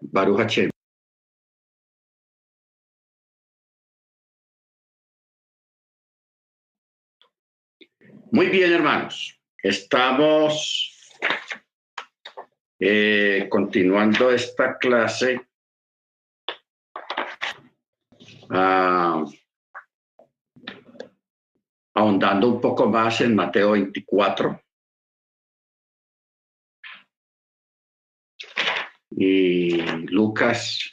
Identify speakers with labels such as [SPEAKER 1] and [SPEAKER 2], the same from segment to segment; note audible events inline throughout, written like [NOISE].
[SPEAKER 1] Baruch Hashem. Muy bien, hermanos. Estamos eh, continuando esta clase. Ah, ahondando un poco más en Mateo 24. Lucas.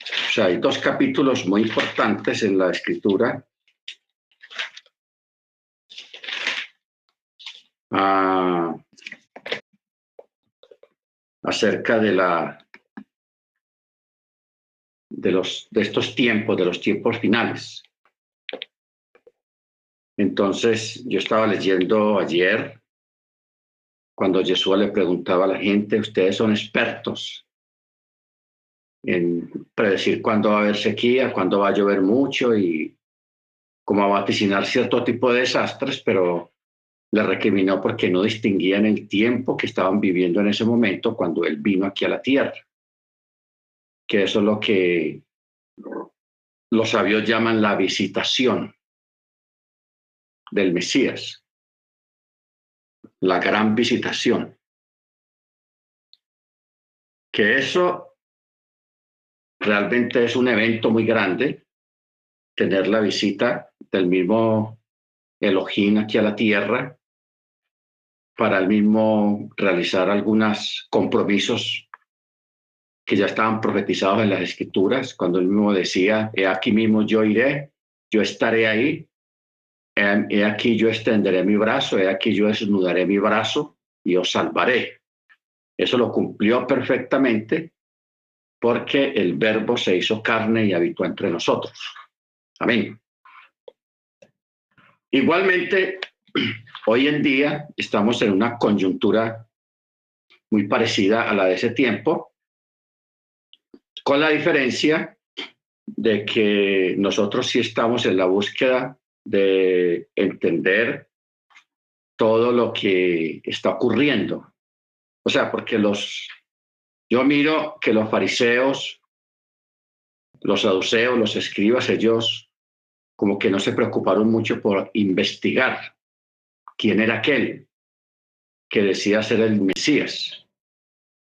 [SPEAKER 1] O sea, hay dos capítulos muy importantes en la escritura. Ah, acerca de la de, los, de estos tiempos, de los tiempos finales. Entonces, yo estaba leyendo ayer, cuando Jesús le preguntaba a la gente, ustedes son expertos en predecir cuándo va a haber sequía, cuándo va a llover mucho y cómo va a vaticinar cierto tipo de desastres, pero le recriminó porque no distinguían el tiempo que estaban viviendo en ese momento cuando él vino aquí a la tierra que eso es lo que los sabios llaman la visitación del Mesías, la gran visitación. Que eso realmente es un evento muy grande, tener la visita del mismo Elohim aquí a la tierra, para el mismo realizar algunos compromisos que ya estaban profetizados en las escrituras, cuando él mismo decía, he aquí mismo yo iré, yo estaré ahí, he aquí yo extenderé mi brazo, he aquí yo desnudaré mi brazo y os salvaré. Eso lo cumplió perfectamente porque el verbo se hizo carne y habitó entre nosotros. Amén. Igualmente, [CLEARS THROAT] hoy en día estamos en una coyuntura muy parecida a la de ese tiempo, con la diferencia de que nosotros sí estamos en la búsqueda de entender todo lo que está ocurriendo. O sea, porque los, yo miro que los fariseos, los saduceos, los escribas, ellos como que no se preocuparon mucho por investigar quién era aquel que decía ser el Mesías.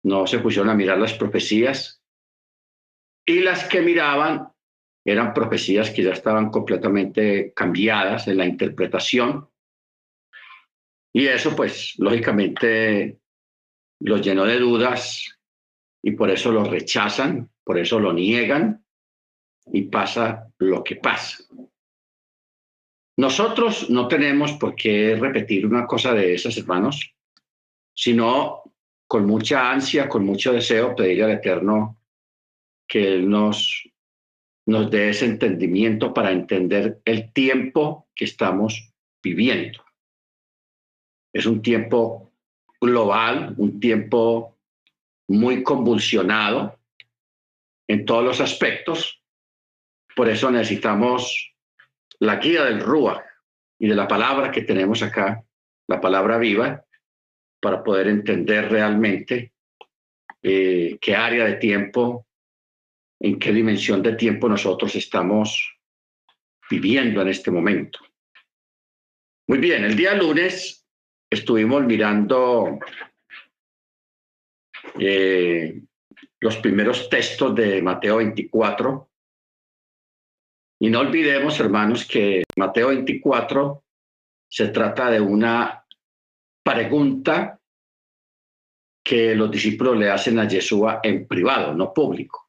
[SPEAKER 1] No se pusieron a mirar las profecías y las que miraban eran profecías que ya estaban completamente cambiadas en la interpretación. Y eso, pues, lógicamente, los llenó de dudas y por eso lo rechazan, por eso lo niegan y pasa lo que pasa. Nosotros no tenemos por qué repetir una cosa de esas, hermanos, sino con mucha ansia, con mucho deseo, pedirle al Eterno que nos, nos dé ese entendimiento para entender el tiempo que estamos viviendo. Es un tiempo global, un tiempo muy convulsionado en todos los aspectos. Por eso necesitamos la guía del Rúa y de la palabra que tenemos acá, la palabra viva, para poder entender realmente eh, qué área de tiempo en qué dimensión de tiempo nosotros estamos viviendo en este momento. Muy bien, el día lunes estuvimos mirando eh, los primeros textos de Mateo 24. Y no olvidemos, hermanos, que Mateo 24 se trata de una pregunta que los discípulos le hacen a Yeshua en privado, no público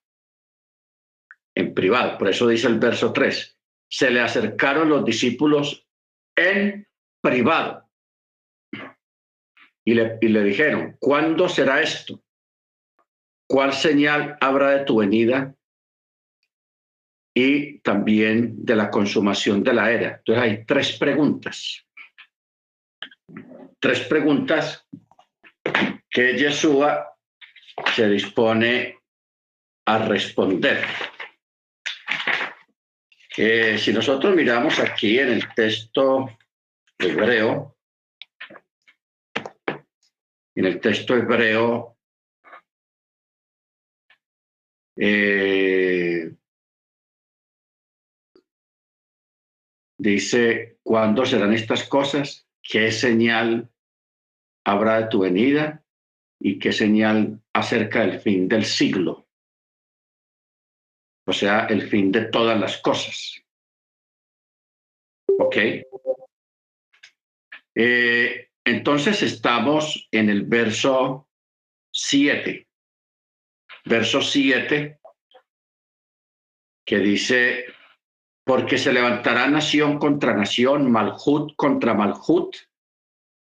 [SPEAKER 1] en privado. Por eso dice el verso 3, se le acercaron los discípulos en privado y le, y le dijeron, ¿cuándo será esto? ¿Cuál señal habrá de tu venida? Y también de la consumación de la era. Entonces hay tres preguntas. Tres preguntas que Yeshua se dispone a responder si nosotros miramos aquí en el texto hebreo, en el texto hebreo eh, dice, ¿cuándo serán estas cosas? ¿Qué señal habrá de tu venida? ¿Y qué señal acerca del fin del siglo? O sea, el fin de todas las cosas. ¿Ok? Eh, entonces estamos en el verso 7. Verso 7, que dice, porque se levantará nación contra nación, Malhut contra Malhut,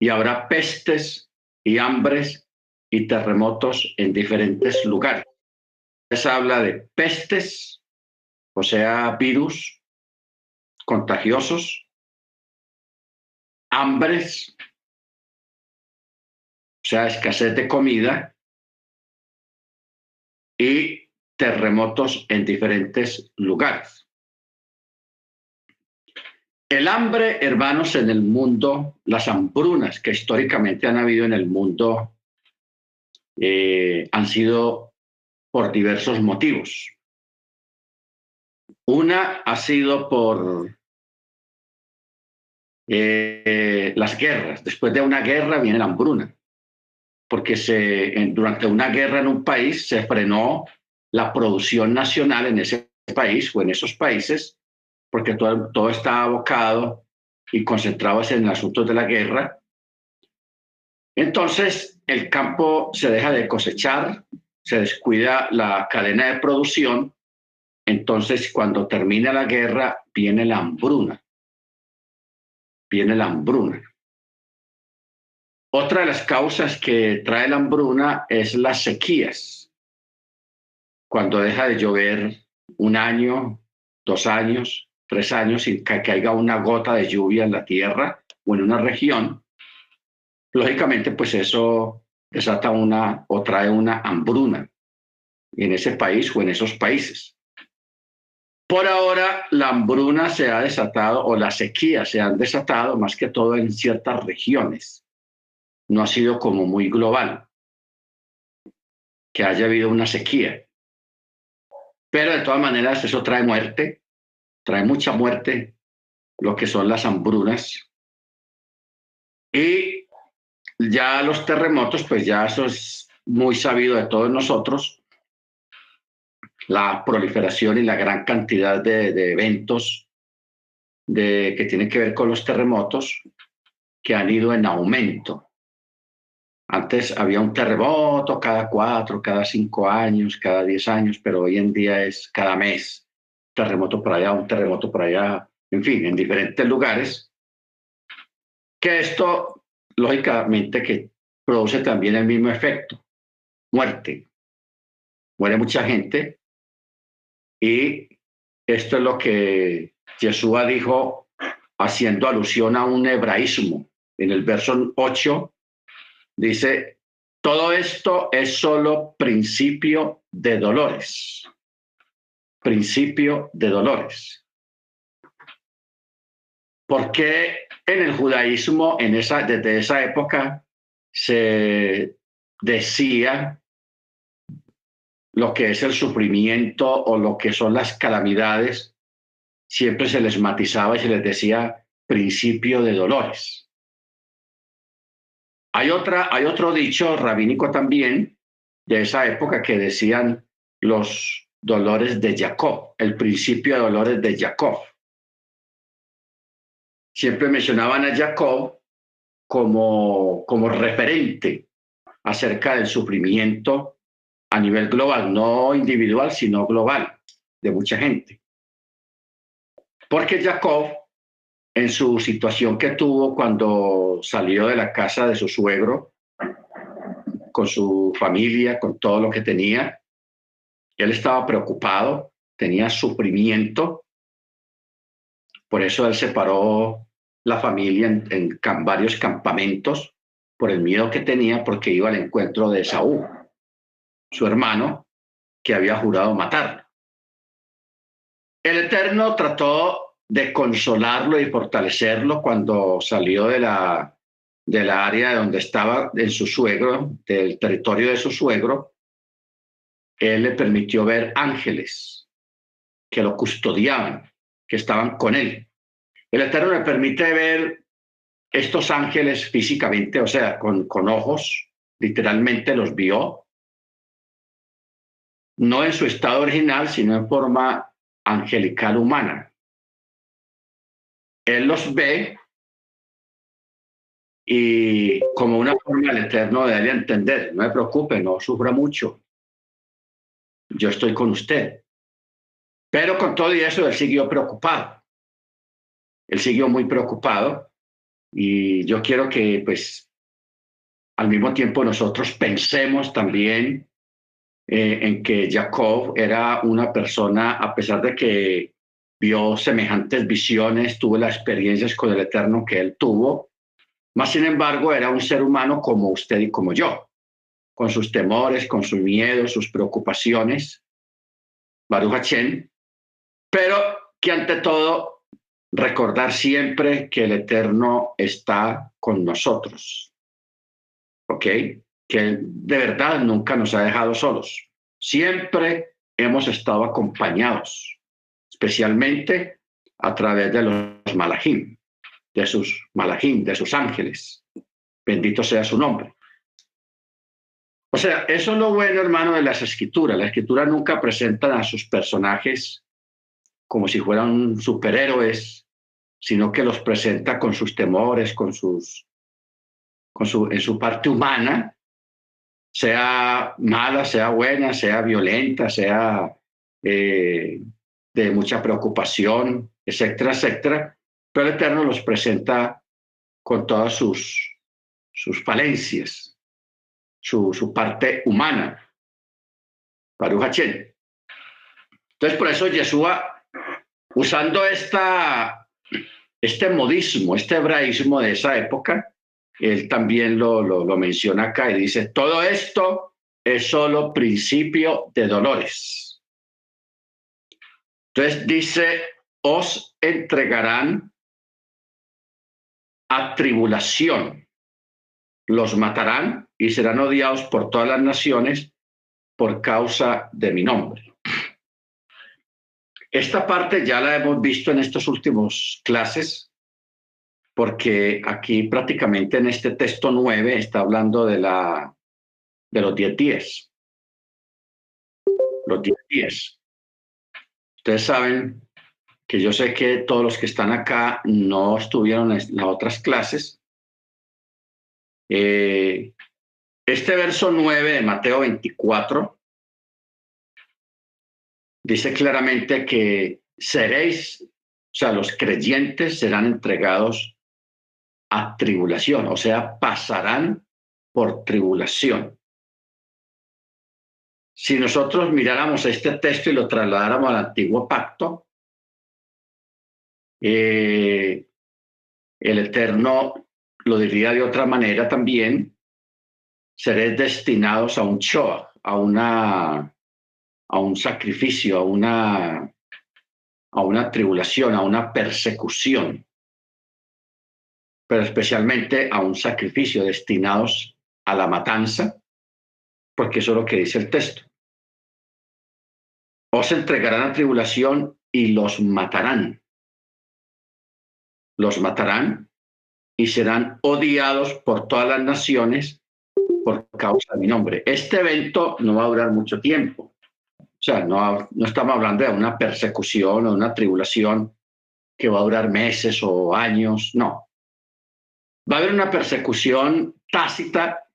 [SPEAKER 1] y habrá pestes y hambres y terremotos en diferentes lugares. Habla de pestes, o sea, virus contagiosos, hambres, o sea, escasez de comida, y terremotos en diferentes lugares. El hambre, hermanos, en el mundo, las hambrunas que históricamente han habido en el mundo, eh, han sido por diversos motivos. Una ha sido por eh, las guerras. Después de una guerra viene la hambruna, porque durante una guerra en un país se frenó la producción nacional en ese país o en esos países porque todo, todo estaba abocado y concentrado en asuntos de la guerra. Entonces, el campo se deja de cosechar, se descuida la cadena de producción, entonces cuando termina la guerra viene la hambruna, viene la hambruna. Otra de las causas que trae la hambruna es las sequías. Cuando deja de llover un año, dos años, tres años sin que caiga una gota de lluvia en la tierra o en una región, lógicamente pues eso desata una o trae una hambruna en ese país o en esos países. Por ahora la hambruna se ha desatado o la sequía se han desatado más que todo en ciertas regiones. No ha sido como muy global que haya habido una sequía. Pero de todas maneras eso trae muerte, trae mucha muerte, lo que son las hambrunas. Y ya los terremotos, pues ya eso es muy sabido de todos nosotros, la proliferación y la gran cantidad de, eventos de, que tienen que ver con los terremotos que han ido en aumento. Antes había un terremoto cada cuatro, cada cinco años, cada diez años, pero hoy en día es cada mes. Terremoto por allá, un terremoto por allá, en fin, en diferentes lugares, que esto, lógicamente, que produce también el mismo efecto, muerte. Muere mucha gente y esto es lo que Yeshua dijo haciendo alusión a un hebraísmo. En el verso 8 dice, todo esto es solo principio de dolores principio de dolores. Porque en el judaísmo, en esa, desde esa época, se decía lo que es el sufrimiento o lo que son las calamidades, siempre se les matizaba y se les decía principio de dolores. Hay, otra, hay otro dicho rabínico también de esa época que decían los dolores de Jacob, el principio de dolores de Jacob. Siempre mencionaban a Jacob como, como referente acerca del sufrimiento a nivel global, no individual, sino global, de mucha gente. Porque Jacob, en su situación que tuvo cuando salió de la casa de su suegro, con su familia, con todo lo que tenía, él estaba preocupado, tenía sufrimiento, por eso él separó la familia en, varios campamentos por el miedo que tenía porque iba al encuentro de Saúl, su hermano, que había jurado matarlo. El Eterno trató de consolarlo y fortalecerlo cuando salió de la, de la área donde estaba en su suegro, del territorio de su suegro, él le permitió ver ángeles que lo custodiaban, que estaban con él. El Eterno le permite ver estos ángeles físicamente, o sea, con, con ojos, literalmente los vio, no en su estado original, sino en forma angelical humana. Él los ve y como una forma del Eterno de darle a entender, no me preocupe, no sufra mucho, yo estoy con usted. Pero con todo y eso, él siguió preocupado. Él siguió muy preocupado y yo quiero que, pues, al mismo tiempo nosotros pensemos también eh, en que Jacob era una persona, a pesar de que vio semejantes visiones, tuvo las experiencias con el Eterno que él tuvo, más sin embargo era un ser humano como usted y como yo, con sus temores, con sus miedos, sus preocupaciones, Baruch pero que ante todo recordar siempre que el Eterno está con nosotros, ¿ok? Que de verdad nunca nos ha dejado solos, siempre hemos estado acompañados, especialmente a través de los malajim de sus malajim, de sus ángeles. Bendito sea su nombre. O sea, eso es lo bueno, hermano, de las escrituras. La escritura nunca presenta a sus personajes como si fueran superhéroes, sino que los presenta con sus temores, con sus, con su, en su parte humana, sea mala, sea buena, sea violenta, sea eh, de mucha preocupación, etcétera, etcétera pero el Eterno los presenta con todas sus, sus falencias, su, su parte humana. Baruch Entonces, por eso Yeshua, usando esta, este modismo, este hebraísmo de esa época, él también lo, lo, lo menciona acá y dice, todo esto es solo principio de dolores. Entonces dice, os entregarán a tribulación. Los matarán y serán odiados por todas las naciones por causa de mi nombre. Esta parte ya la hemos visto en estos últimos clases, porque aquí prácticamente en este texto 9 está hablando de, la, de los 10 días. Los 10 días. Ustedes saben que yo sé que todos los que están acá no estuvieron en las otras clases. Eh, este verso 9 de Mateo 24 dice claramente que seréis, o sea, los creyentes serán entregados a tribulación, o sea, pasarán por tribulación. Si nosotros miráramos este texto y lo trasladáramos al antiguo pacto, eh, el Eterno lo diría de otra manera también, seréis destinados a un shoah, a, una, a un sacrificio, a una, a una tribulación, a una persecución, pero especialmente a un sacrificio destinados a la matanza, porque eso es lo que dice el texto. Os entregarán a tribulación y los matarán los matarán y serán odiados por todas las naciones por causa de mi nombre. Este evento no va a durar mucho tiempo. O sea, no, no estamos hablando de una persecución o una tribulación que va a durar meses o años, no. Va a haber una persecución tácita,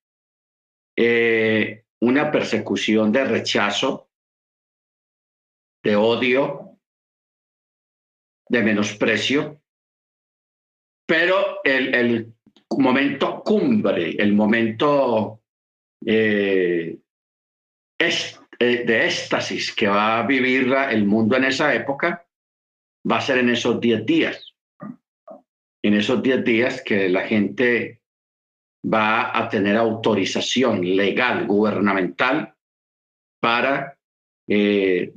[SPEAKER 1] eh, una persecución de rechazo, de odio, de menosprecio, pero el, momento cumbre, el momento eh, eh, de éxtasis que va a vivir el mundo en esa época, va a ser en esos 10 días. En esos 10 días que la gente va a tener autorización legal, gubernamental, para eh,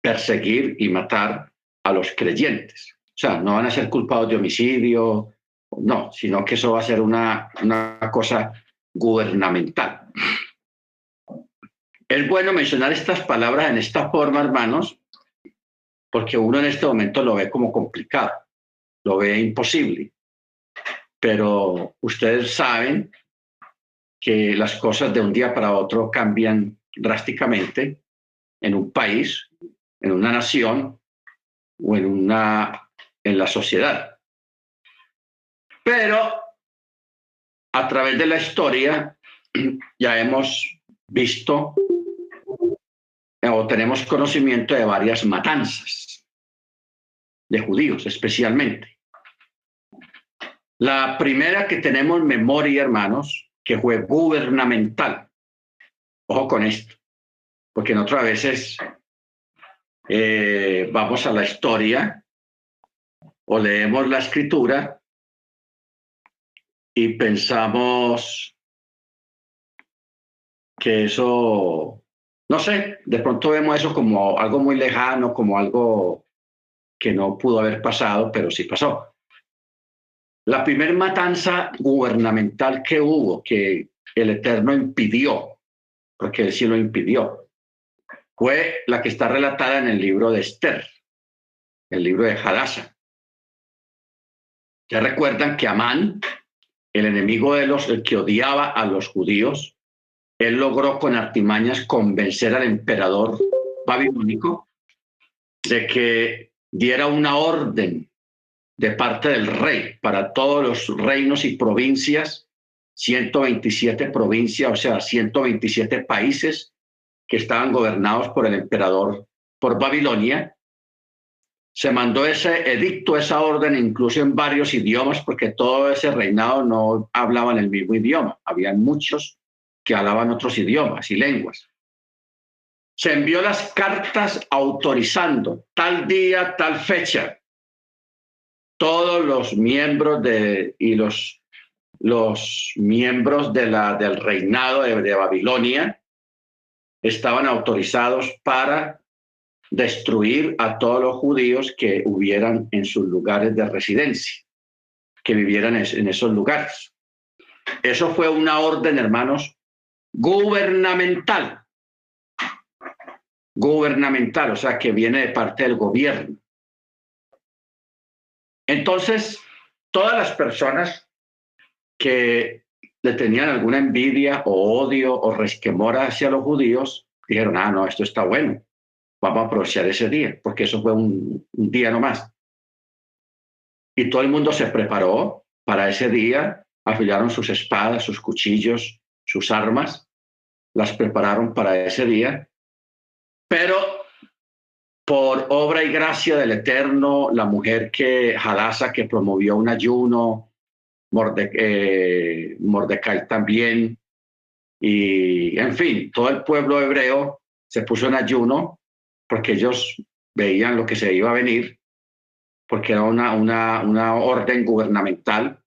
[SPEAKER 1] perseguir y matar a los creyentes. O sea, no van a ser culpados de homicidio, no, sino que eso va a ser una, una cosa gubernamental. Es bueno mencionar estas palabras en esta forma, hermanos, porque uno en este momento lo ve como complicado, lo ve imposible. Pero ustedes saben que las cosas de un día para otro cambian drásticamente en un país, en una nación o en, una, en la sociedad. Pero a través de la historia [CLEARS THROAT] ya hemos visto o tenemos conocimiento de varias matanzas de judíos especialmente. La primera que tenemos memoria, hermanos, que fue gubernamental. Ojo con esto, porque en otras veces eh, vamos a la historia o leemos la escritura y pensamos que eso, no sé, de pronto vemos eso como algo muy lejano, como algo que no pudo haber pasado, pero sí pasó. La primera matanza gubernamental que hubo, que el Eterno impidió, porque él sí lo impidió, fue la que está relatada en el libro de Esther, el libro de Hadassah. Ya recuerdan que Amán, el enemigo de los, el que odiaba a los judíos, él logró con artimañas convencer al emperador babilónico de que diera una orden de parte del rey para todos los reinos y provincias, 127 provincias, o sea, 127 países que estaban gobernados por el emperador por Babilonia. Se mandó ese edicto, esa orden, incluso en varios idiomas, porque todo ese reinado no hablaban el mismo idioma. Habían muchos que hablaban otros idiomas y lenguas. Se envió las cartas autorizando tal día, tal fecha. Todos los miembros de, y los, los miembros de la, del reinado de, de Babilonia estaban autorizados para destruir a todos los judíos que hubieran en sus lugares de residencia, que vivieran en esos lugares. Eso fue una orden, hermanos, gubernamental. Gubernamental, o sea, que viene de parte del gobierno. Entonces, todas las personas que le tenían alguna envidia o odio o resquemor hacia los judíos, dijeron, ah, no, esto está bueno, vamos a aprovechar ese día, porque eso fue un, un día nomás. Y todo el mundo se preparó para ese día, afilaron sus espadas, sus cuchillos, sus armas, las prepararon para ese día, pero por obra y gracia del Eterno, la mujer que Hadasa, que promovió un ayuno, eh, Mordecai también, y en fin, todo el pueblo hebreo se puso en ayuno porque ellos veían lo que se iba a venir, porque era una, una, una orden gubernamental.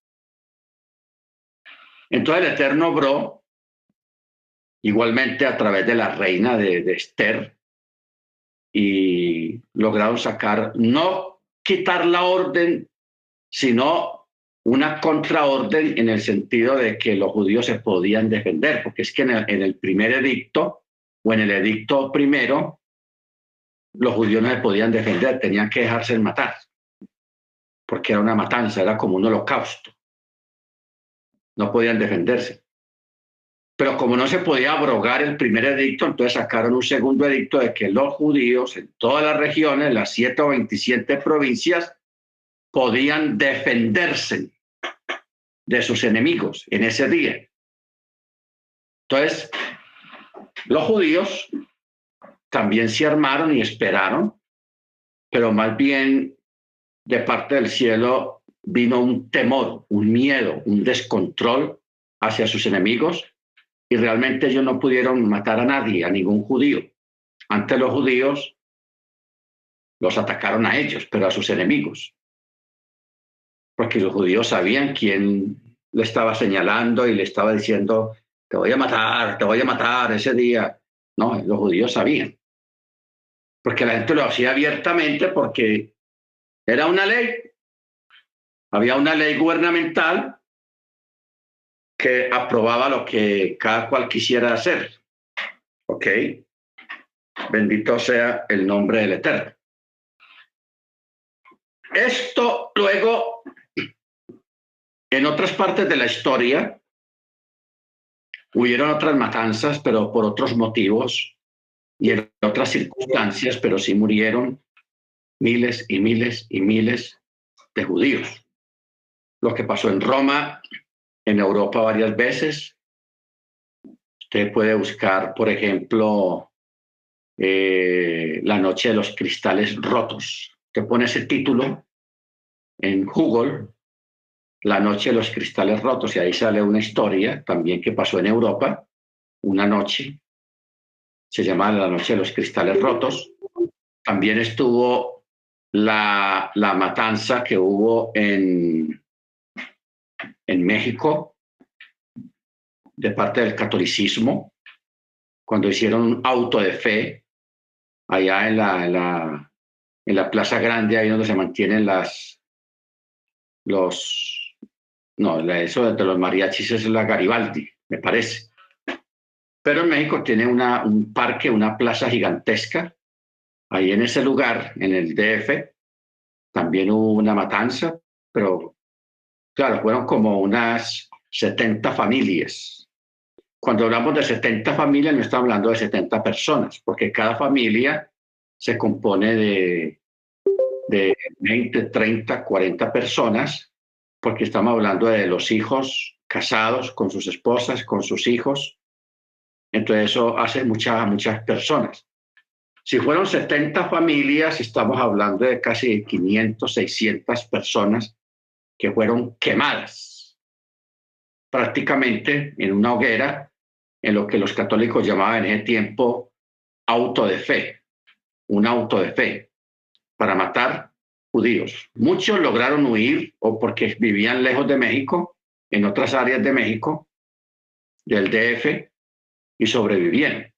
[SPEAKER 1] Entonces el Eterno obró igualmente a través de la reina de, Esther y lograron sacar, no quitar la orden, sino una contraorden en el sentido de que los judíos se podían defender, porque es que en el, primer edicto o en el edicto primero, los judíos no se podían defender, tenían que dejarse matar, porque era una matanza, era como un holocausto no podían defenderse. Pero como no se podía abrogar el primer edicto, entonces sacaron un segundo edicto de que los judíos en todas las regiones, las siete o 27 provincias, podían defenderse de sus enemigos en ese día. Entonces, los judíos también se armaron y esperaron, pero más bien de parte del cielo vino un temor, un miedo, un descontrol hacia sus enemigos y realmente ellos no pudieron matar a nadie, a ningún judío. Antes los judíos los atacaron a ellos, pero a sus enemigos. Porque los judíos sabían quién le estaba señalando y le estaba diciendo, te voy a matar, te voy a matar ese día. No, los judíos sabían. Porque la gente lo hacía abiertamente porque era una ley Había una ley gubernamental que aprobaba lo que cada cual quisiera hacer. ¿Ok? Bendito sea el nombre del Eterno. Esto luego, en otras partes de la historia, hubieron otras matanzas, pero por otros motivos y en otras circunstancias, pero sí murieron miles y miles y miles de judíos. Lo que pasó en Roma, en Europa varias veces. Usted puede buscar, por ejemplo, eh, La Noche de los Cristales Rotos. Te pone ese título en Google, La Noche de los Cristales Rotos, y ahí sale una historia también que pasó en Europa, una noche, se llama La Noche de los Cristales Rotos. También estuvo la, la matanza que hubo en, en México de parte del catolicismo, cuando hicieron un auto de fe allá en la, en la, en la Plaza Grande, ahí donde se mantienen las, los, no, eso de los mariachis es la Garibaldi, me parece. Pero en México tiene una, un parque, una plaza gigantesca. Ahí en ese lugar, en el DF, también hubo una matanza, pero claro, fueron como unas 70 familias. Cuando hablamos de 70 familias, no estamos hablando de 70 personas, porque cada familia se compone de de 20, 30, 40 personas, porque estamos hablando de los hijos casados con sus esposas, con sus hijos. Entonces eso hace muchas, muchas personas. Si fueron 70 familias, estamos hablando de casi 500, 600 personas que fueron quemadas prácticamente en una hoguera, en lo que los católicos llamaban en ese tiempo auto de fe, un auto de fe para matar judíos. Muchos lograron huir o porque vivían lejos de México, en otras áreas de México, del DF, y sobrevivieron.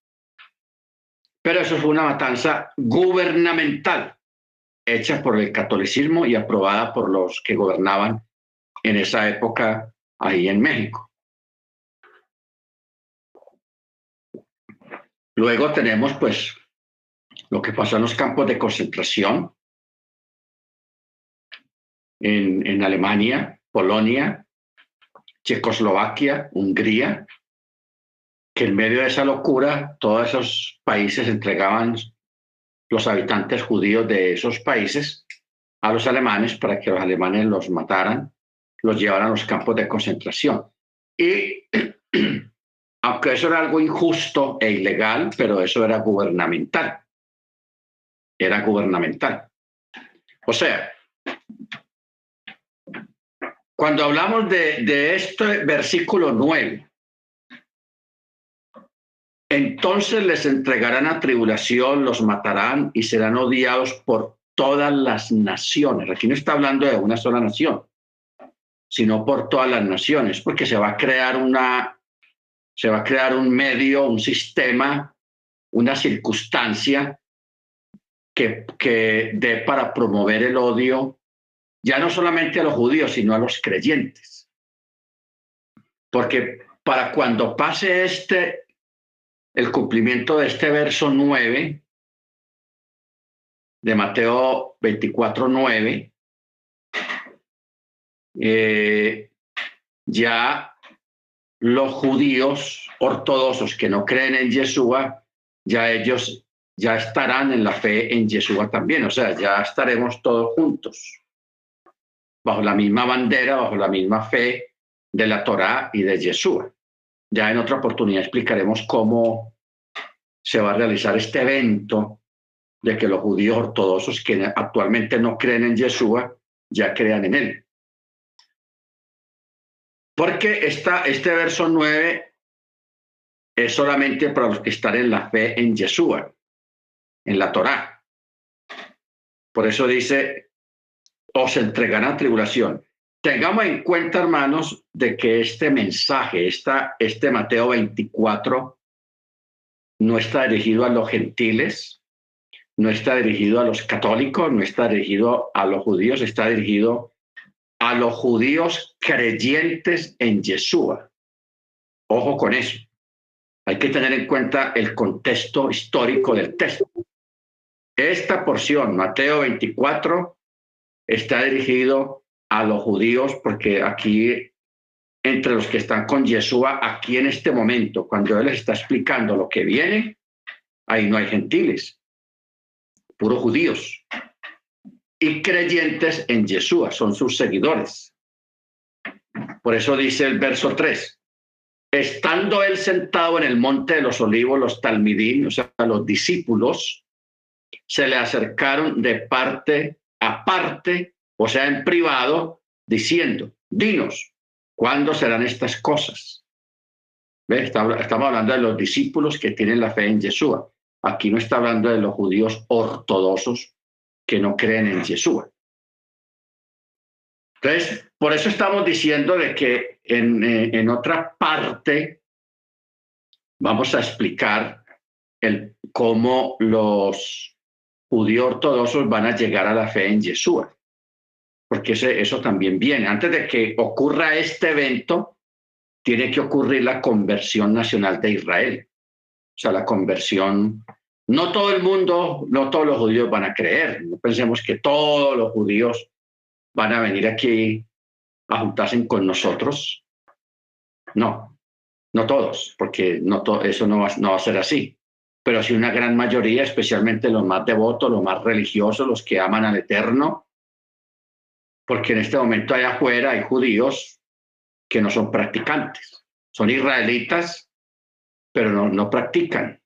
[SPEAKER 1] Pero eso fue una matanza gubernamental, hecha por el catolicismo y aprobada por los que gobernaban en esa época ahí en México. Luego tenemos pues lo que pasó en los campos de concentración en, en Alemania, Polonia, Checoslovaquia, Hungría, que en medio de esa locura todos esos países entregaban los habitantes judíos de esos países a los alemanes para que los alemanes los mataran, los llevaran a los campos de concentración. Y [CLEARS THROAT] aunque eso era algo injusto e ilegal, pero eso era gubernamental era gubernamental. O sea, cuando hablamos de, de este versículo 9, entonces les entregarán a tribulación, los matarán y serán odiados por todas las naciones. Aquí no está hablando de una sola nación, sino por todas las naciones, porque se va a crear una, se va a crear un medio, un sistema, una circunstancia que, que dé para promover el odio, ya no solamente a los judíos, sino a los creyentes. Porque para cuando pase este, el cumplimiento de este verso 9 de Mateo 24, 9, eh, ya los judíos ortodoxos que no creen en Yeshua, ya ellos ya estarán en la fe en Yeshua también, o sea, ya estaremos todos juntos, bajo la misma bandera, bajo la misma fe de la Torá y de Yeshua. Ya en otra oportunidad explicaremos cómo se va a realizar este evento de que los judíos ortodoxos que actualmente no creen en Yeshua ya crean en él. Porque esta, este verso 9 es solamente para los que están en la fe en Yeshua en la Torá. Por eso dice, os entregarán tribulación. Tengamos en cuenta, hermanos, de que este mensaje, esta, este Mateo 24, no está dirigido a los gentiles, no está dirigido a los católicos, no está dirigido a los judíos, está dirigido a los judíos creyentes en Yeshua. Ojo con eso. Hay que tener en cuenta el contexto histórico del texto. Esta porción, Mateo 24, está dirigido a los judíos porque aquí, entre los que están con Yeshua, aquí en este momento, cuando Él está explicando lo que viene, ahí no hay gentiles, puros judíos y creyentes en Yeshua, son sus seguidores. Por eso dice el verso 3, estando él sentado en el monte de los olivos, los talmidín, o sea, los discípulos, se le acercaron de parte a parte, o sea, en privado, diciendo, dinos, ¿cuándo serán estas cosas? Estamos hablando de los discípulos que tienen la fe en Yeshua. Aquí no está hablando de los judíos ortodoxos que no creen en Yeshua. Entonces, por eso estamos diciendo de que en, eh, en otra parte vamos a explicar el, cómo los judíos ortodoxos van a llegar a la fe en Yeshua, porque eso también viene. Antes de que ocurra este evento, tiene que ocurrir la conversión nacional de Israel, o sea, la conversión no todo el mundo, no todos los judíos van a creer. No pensemos que todos los judíos van a venir aquí a juntarse con nosotros. No, no todos, porque no eso no va, no va a ser así. Pero sí una gran mayoría, especialmente los más devotos, los más religiosos, los que aman al Eterno, porque en este momento allá afuera hay judíos que no son practicantes, son israelitas, pero no, no practican.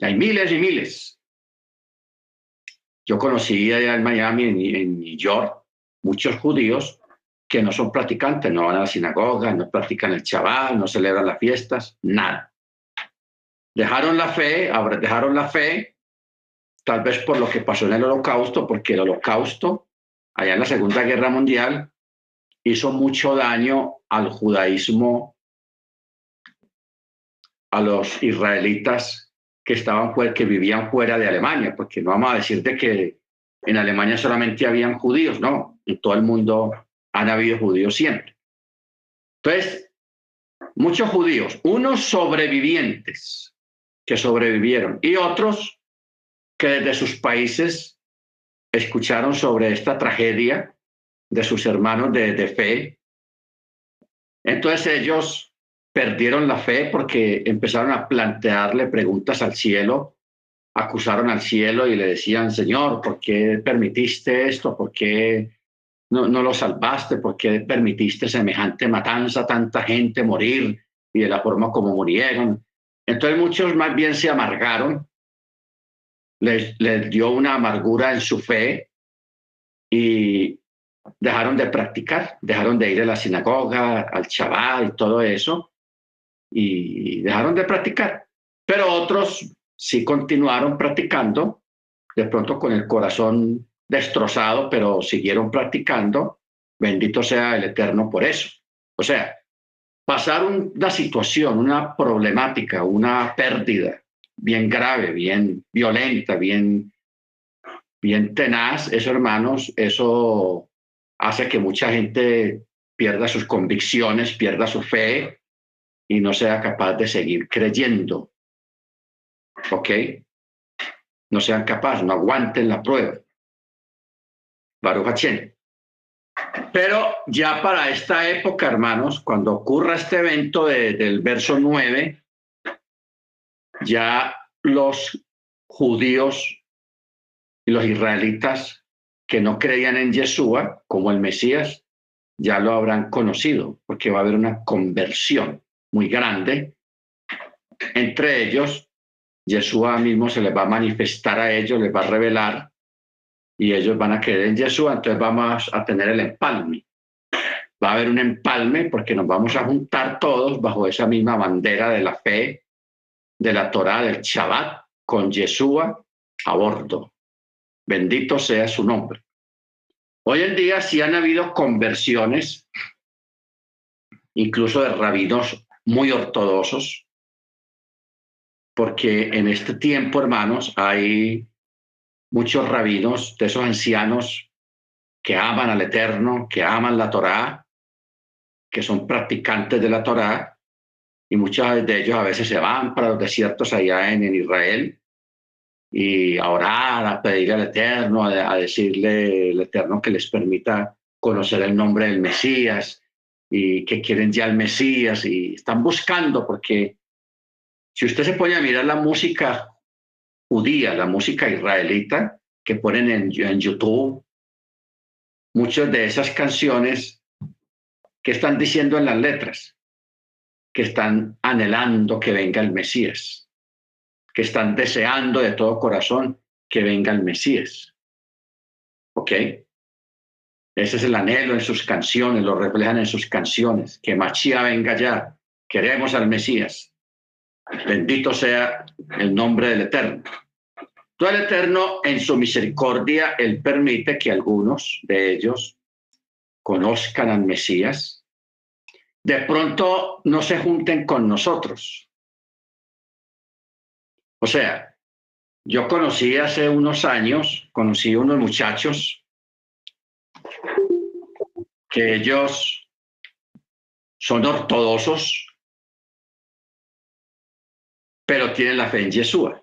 [SPEAKER 1] Hay miles y miles. Yo conocí allá en Miami, en, New York, muchos judíos que no son practicantes, no van a la sinagoga, no practican el chaval, no celebran las fiestas, nada. Dejaron la fe, dejaron la fe, tal vez por lo que pasó en el holocausto, porque el holocausto, allá en la Segunda Guerra Mundial, hizo mucho daño al judaísmo, a los israelitas que estaban que vivían fuera de Alemania, porque no vamos a decir de que en Alemania solamente habían judíos, no, en todo el mundo han habido judíos siempre. Entonces, muchos judíos, unos sobrevivientes que sobrevivieron y otros que desde sus países escucharon sobre esta tragedia de sus hermanos de, de fe. Entonces ellos perdieron la fe porque empezaron a plantearle preguntas al cielo, acusaron al cielo y le decían, Señor, ¿por qué permitiste esto? ¿Por qué no, no lo salvaste? ¿Por qué permitiste semejante matanza, tanta gente morir y de la forma como murieron? Entonces muchos más bien se amargaron, les, dio una amargura en su fe y dejaron de practicar, dejaron de ir a la sinagoga, al chaval y todo eso, y dejaron de practicar. Pero otros sí continuaron practicando, de pronto con el corazón destrozado, pero siguieron practicando. Bendito sea el Eterno por eso. O sea, pasar una situación, una problemática, una pérdida bien grave, bien violenta, bien, bien tenaz, eso hermanos, eso hace que mucha gente pierda sus convicciones, pierda su fe, y no sea capaz de seguir creyendo. ¿Ok? No sean capaces, no aguanten la prueba. Baruch Pero ya para esta época, hermanos, cuando ocurra este evento del verso 9, ya los judíos y los israelitas que no creían en Yeshua como el Mesías, ya lo habrán conocido, porque va a haber una conversión muy grande. Entre ellos, Yeshua mismo se les va a manifestar a ellos, les va a revelar y ellos van a creer en Yeshua, entonces vamos a tener el empalme. Va a haber un empalme porque nos vamos a juntar todos bajo esa misma bandera de la fe, de la Torah, del Shabbat, con Yeshua a bordo. Bendito sea su nombre. Hoy en día sí han habido conversiones, incluso de rabinos muy ortodoxos, porque en este tiempo, hermanos, hay muchos rabinos de esos ancianos que aman al Eterno, que aman la Torá, que son practicantes de la Torá, y muchos de ellos a veces se van para los desiertos allá en, Israel y a orar, a pedirle al Eterno, a, a decirle al Eterno que les permita conocer el nombre del Mesías y que quieren ya el Mesías y están buscando porque si usted se pone a mirar la música judía, la música israelita que ponen en, en YouTube, muchas de esas canciones que están diciendo en las letras, que están anhelando que venga el Mesías, que están deseando de todo corazón que venga el Mesías. ¿Ok? Ese es el anhelo en sus canciones, lo reflejan en sus canciones, que Machía venga ya, queremos al Mesías. Bendito sea el nombre del Eterno. Todo el Eterno, en su misericordia, Él permite que algunos de ellos conozcan al Mesías. De pronto no se junten con nosotros. O sea, yo conocí hace unos años, conocí unos muchachos que ellos son ortodoxos, pero tienen la fe en Yeshua.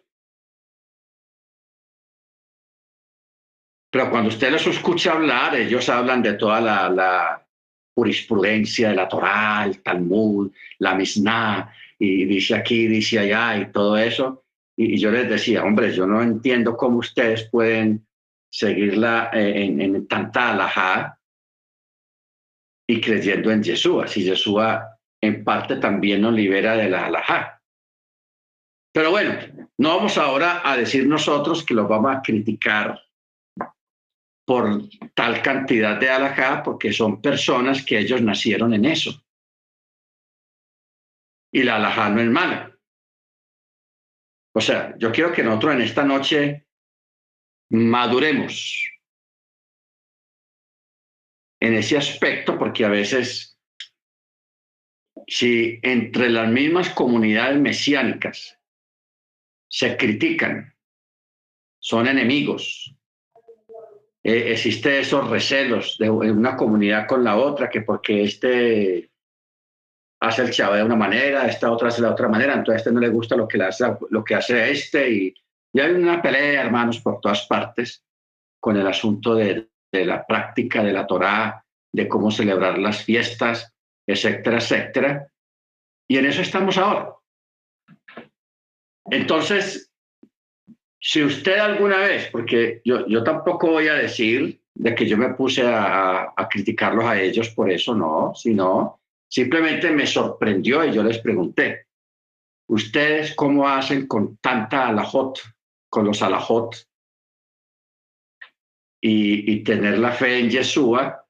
[SPEAKER 1] Pero cuando usted los escucha hablar, ellos hablan de toda la, jurisprudencia de la Torá, el Talmud, la Mishnah, y dice aquí, dice allá, y todo eso. Y, yo les decía, hombre, yo no entiendo cómo ustedes pueden seguirla eh, en, en tanta alajá y creyendo en Yeshua, si Yeshua en parte también nos libera de la alajá. Pero bueno, no vamos ahora a decir nosotros que los vamos a criticar por tal cantidad de alajá, porque son personas que ellos nacieron en eso. Y la alajá no es mala. O sea, yo quiero que nosotros en esta noche maduremos en ese aspecto, porque a veces, si entre las mismas comunidades mesiánicas se critican, son enemigos, eh, existe esos recelos de una comunidad con la otra, que porque este hace el chavo de una manera, esta otra hace la otra manera, entonces a este no le gusta lo que, le hace, lo que hace este, y, y hay una pelea, hermanos, por todas partes con el asunto de, de la práctica de la Torá, de cómo celebrar las fiestas, etcétera, etcétera. Y en eso estamos ahora. Entonces, si usted alguna vez, porque yo, yo tampoco voy a decir de que yo me puse a, a criticarlos a ellos por eso, no, sino simplemente me sorprendió y yo les pregunté, ¿ustedes cómo hacen con tanta alajot, con los alajot y, tener la fe en Yeshua,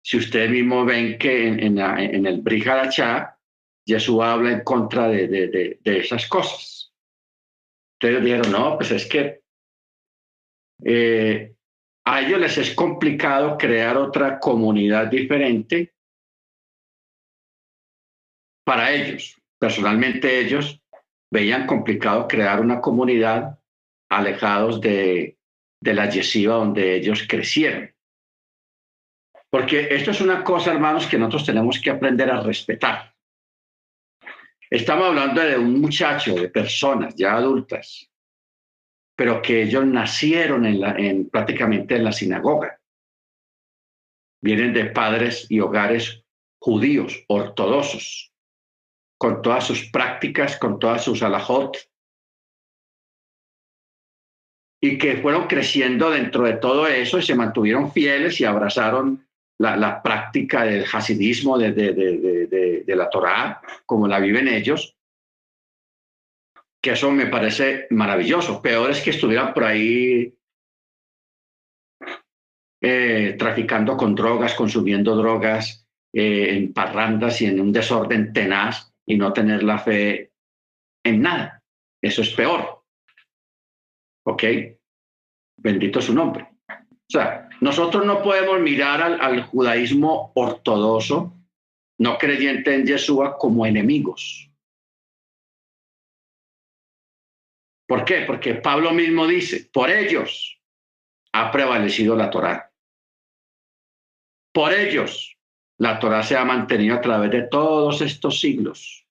[SPEAKER 1] si ustedes mismos ven que en, el Brihadachá, Yeshua habla en contra de, esas cosas. Ustedes dijeron, no, pues es que eh, a ellos les es complicado crear otra comunidad diferente para ellos. Personalmente ellos veían complicado crear una comunidad alejados de, de la yeshiva donde ellos crecieron. Porque esto es una cosa, hermanos, que nosotros tenemos que aprender a respetar. Estamos hablando de un muchacho, de personas ya adultas, pero que ellos nacieron en, prácticamente en la sinagoga. Vienen de padres y hogares judíos, ortodoxos, con todas sus prácticas, con todas sus alajot, y que fueron creciendo dentro de todo eso y se mantuvieron fieles y abrazaron la, práctica del hasidismo, de, de, la Torá, como la viven ellos, que eso me parece maravilloso. Peor es que estuvieran por ahí eh, traficando con drogas, consumiendo drogas eh, en parrandas y en un desorden tenaz y no tener la fe en nada. Eso es peor. ¿Ok? Bendito su nombre. O sea, nosotros no podemos mirar al, judaísmo ortodoxo, no creyente en Yeshua, como enemigos. ¿Por qué? Porque Pablo mismo dice, por ellos ha prevalecido la Torá. Por ellos, la Torah se ha mantenido a través de todos estos siglos.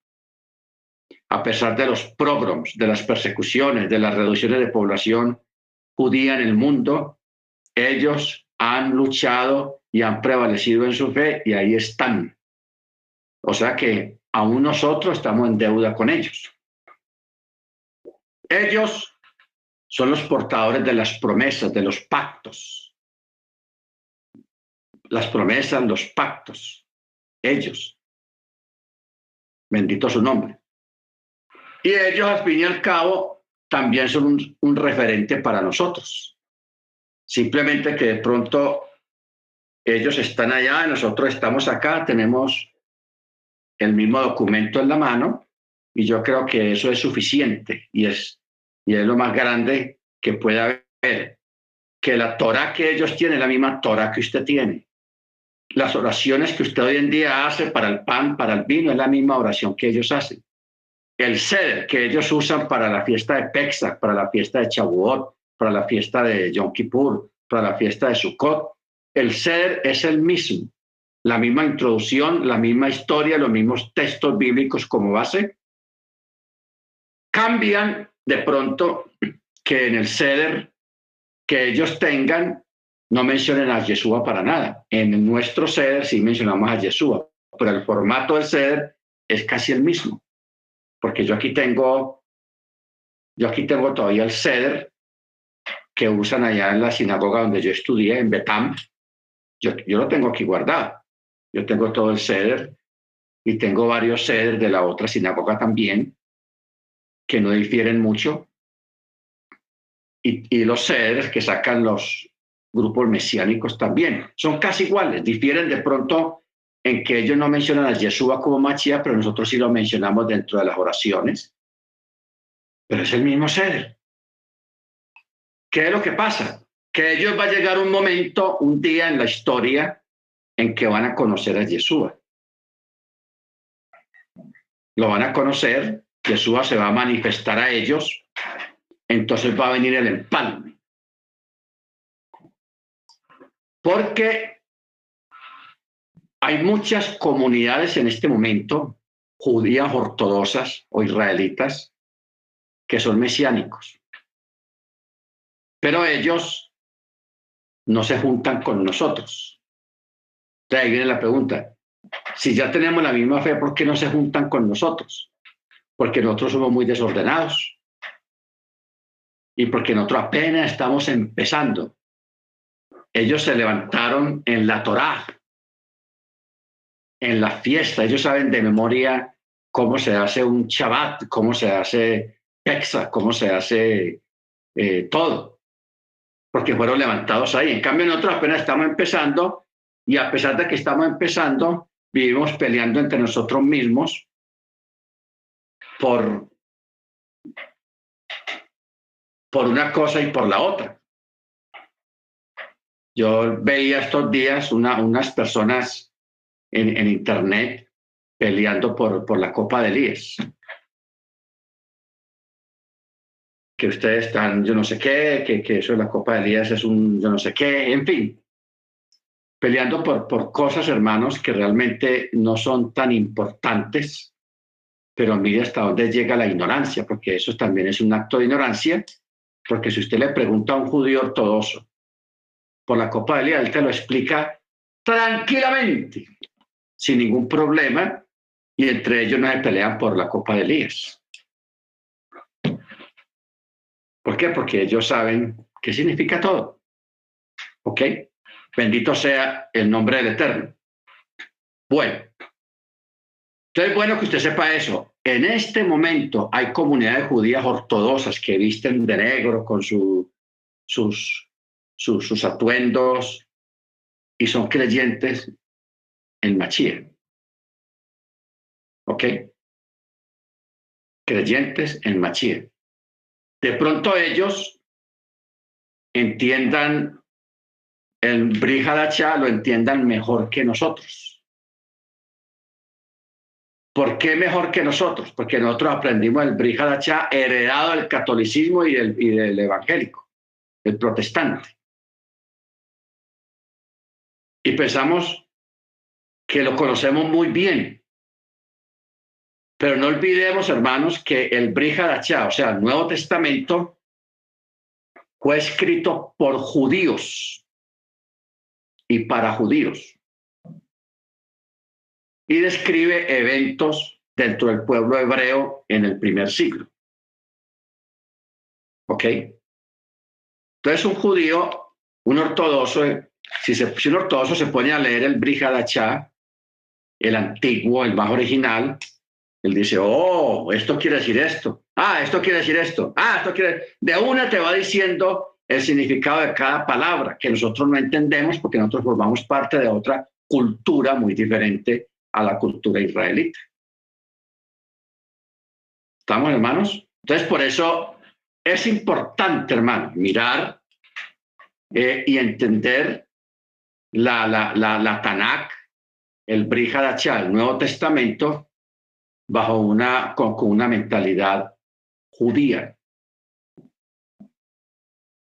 [SPEAKER 1] A pesar de los pogroms, de las persecuciones, de las reducciones de población judía en el mundo, ellos han luchado y han prevalecido en su fe y ahí están. O sea que aún nosotros estamos en deuda con ellos. Ellos son los portadores de las promesas, de los pactos. Las promesas, los pactos. Ellos. Bendito su nombre. Y ellos, al fin y al cabo, también son un, referente para nosotros. Simplemente que de pronto ellos están allá, nosotros estamos acá, tenemos el mismo documento en la mano y yo creo que eso es suficiente y es, y es lo más grande que puede haber. Que la Torah que ellos tienen, la misma Torah que usted tiene. Las oraciones que usted hoy en día hace para el pan, para el vino, es la misma oración que ellos hacen. El seder que ellos usan para la fiesta de Pesach, para la fiesta de Shavuot, para la fiesta de Yom Kippur, para la fiesta de Sukkot, el seder es el mismo la misma introducción, la misma historia, los mismos textos bíblicos como base, cambian de pronto que en el ceder que ellos tengan no mencionen a Yeshua para nada. En nuestro ceder sí mencionamos a Yeshua, pero el formato del ceder es casi el mismo, porque yo aquí tengo, yo aquí tengo todavía el ceder que usan allá en la sinagoga donde yo estudié, en Betam. Yo, yo lo tengo aquí guardado. Yo tengo todo el ceder y tengo varios ceder de la otra sinagoga también, que no difieren mucho. Y, los ceder que sacan los grupos mesiánicos también son casi iguales, difieren de pronto en que ellos no mencionan a Yeshua como Machía, pero nosotros sí lo mencionamos dentro de las oraciones. Pero es el mismo ceder. ¿Qué es lo que pasa? Que ellos va a llegar un momento, un día en la historia, en que van a conocer a Yeshua. Lo van a conocer, Yeshua se va a manifestar a ellos, entonces va a venir el empalme. Porque hay muchas comunidades en este momento, judías ortodoxas o israelitas, que son mesiánicos. Pero ellos no se juntan con nosotros ahí viene la pregunta. Si ya tenemos la misma fe, ¿por qué no se juntan con nosotros? Porque nosotros somos muy desordenados. Y porque nosotros apenas estamos empezando. Ellos se levantaron en la Torá, en la fiesta. Ellos saben de memoria cómo se hace un Shabbat, cómo se hace Pexa, cómo se hace eh, todo. Porque fueron levantados ahí. En cambio, nosotros apenas estamos empezando y a pesar de que estamos empezando, vivimos peleando entre nosotros mismos por, por una cosa y por la otra. Yo veía estos días una, unas personas en, en, internet peleando por, por la Copa de Elías. Que ustedes están, yo no sé qué, que, que eso de la Copa de Elías es un, yo no sé qué, en fin peleando por, por cosas, hermanos, que realmente no son tan importantes, pero mire hasta dónde llega la ignorancia, porque eso también es un acto de ignorancia, porque si usted le pregunta a un judío ortodoxo por la Copa de él te lo explica tranquilamente, sin ningún problema, y entre ellos no se pelean por la Copa de Elías. ¿Por qué? Porque ellos saben qué significa todo. ¿Ok? Bendito sea el nombre del Eterno. Bueno, entonces bueno que usted sepa eso. En este momento hay comunidades judías ortodoxas que visten de negro con sus, sus, sus atuendos y son creyentes en Machía. ¿Ok? Creyentes en Machía. De pronto ellos entiendan el Brihadachá lo entiendan mejor que nosotros. ¿Por qué mejor que nosotros? Porque nosotros aprendimos el Brihadachá heredado del catolicismo y del, y del evangélico, el protestante. y pensamos que lo conocemos muy bien. Pero no olvidemos, hermanos, que el Brihadachá, o sea, el Nuevo Testamento, fue escrito por judíos y para judíos. Y describe eventos dentro del pueblo hebreo en el primer siglo. ¿Ok? Entonces un judío, un ortodoxo, si, se, un ortodoxo se pone a leer el Brihadachá, el antiguo, el más original, él dice, oh, esto quiere decir esto. Ah, esto quiere decir esto. Ah, esto quiere... De una te va diciendo el significado de cada palabra que nosotros no entendemos porque nosotros formamos parte de otra cultura muy diferente a la cultura israelita. ¿Estamos, hermanos? Entonces, por eso es importante, hermano, mirar eh, y entender la, la, la, la Tanakh, el Brihadachá, el Nuevo Testamento, bajo una, con, una mentalidad judía.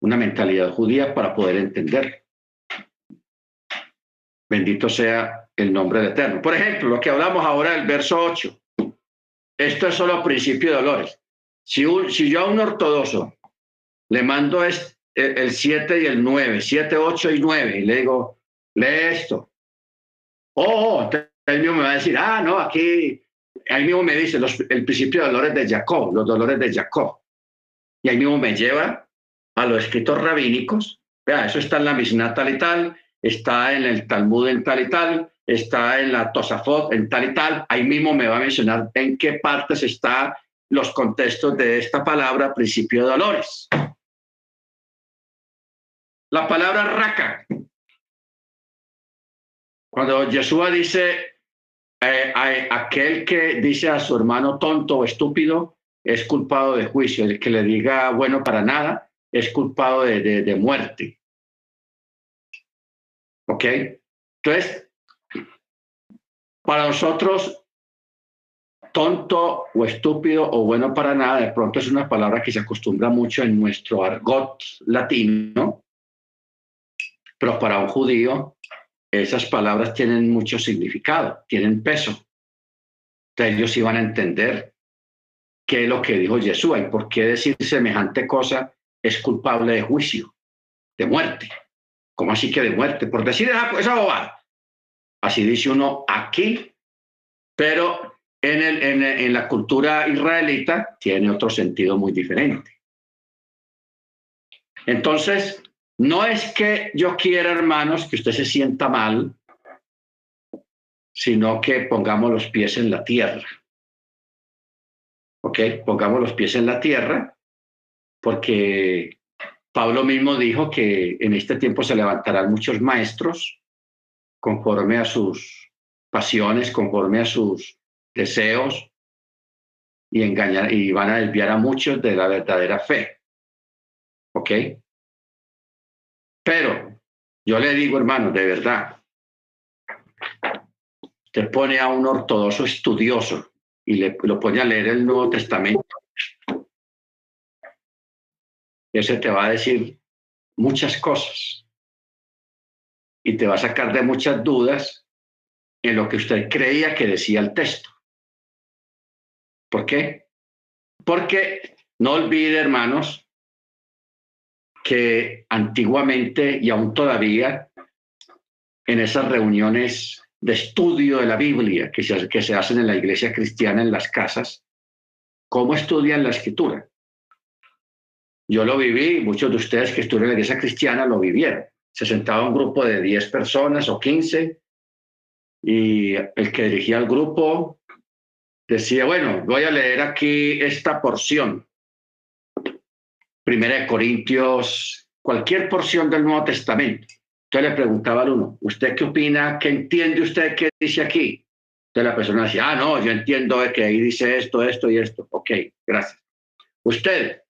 [SPEAKER 1] Una mentalidad judía para poder entender. Bendito sea el nombre de Eterno. Por ejemplo, lo que hablamos ahora del verso 8. Esto es solo principio de dolores. Si, si yo a un ortodoxo le mando el 7 y el 9, 7, 8 y 9, y le digo, lee esto. Oh, él mismo me va a decir, ah, no, aquí ahí mismo me dice el principio de dolores de Jacob, los dolores de Jacob. Y ahí mismo me lleva a los escritos rabínicos. Vea, eso está en la Mishnah tal y tal, está en el Talmud en tal y tal, está en la Tosafot en tal y tal. Ahí mismo me va a mencionar en qué partes están los contextos de esta palabra, principio de dolores. La palabra raca. Cuando Yeshua dice eh, aquel que dice a su hermano tonto o estúpido es culpado de juicio. El que le diga bueno para nada es culpado de, muerte. ¿Ok? Entonces, para nosotros, tonto o estúpido o bueno para nada, de pronto es una palabra que se acostumbra mucho en nuestro argot latino, pero para un judío esas palabras tienen mucho significado, tienen peso. Entonces ellos iban a entender qué es lo que dijo Jesús y por qué decir semejante cosa es culpable de juicio, de muerte. ¿Cómo así que de muerte? Por decir esa, esa. Así dice uno aquí, pero en, el, en, en la cultura israelita tiene otro sentido muy diferente. Entonces, no es que yo quiera, hermanos, que usted se sienta mal, sino que pongamos los pies en la tierra. ¿Ok? Pongamos los pies en la tierra, porque Pablo mismo dijo que en este tiempo se levantarán muchos maestros conforme a sus pasiones, conforme a sus deseos, y, engañar, y van a desviar a muchos de la verdadera fe. ¿Ok? Pero yo le digo, hermano, de verdad, usted pone a un ortodoxo estudioso y le, lo pone a leer el Nuevo Testamento. Ese te va a decir muchas cosas y te va a sacar de muchas dudas en lo que usted creía que decía el texto. ¿Por qué? Porque no olvide, hermanos, que antiguamente y aún todavía en esas reuniones de estudio de la Biblia que se, que se hacen en la iglesia cristiana en las casas, ¿cómo estudian la escritura? Yo lo viví, muchos de ustedes que estudian en la iglesia cristiana lo vivieron. Se sentaba un grupo de 10 personas o 15 y el que dirigía el grupo decía, bueno, voy a leer aquí esta porción Primera de Corintios, cualquier porción del Nuevo Testamento. Entonces le preguntaba al uno, ¿usted qué opina? ¿Qué entiende usted qué dice aquí? Entonces la persona decía, ah, no, yo entiendo que ahí dice esto, esto y esto. Ok, gracias. Usted,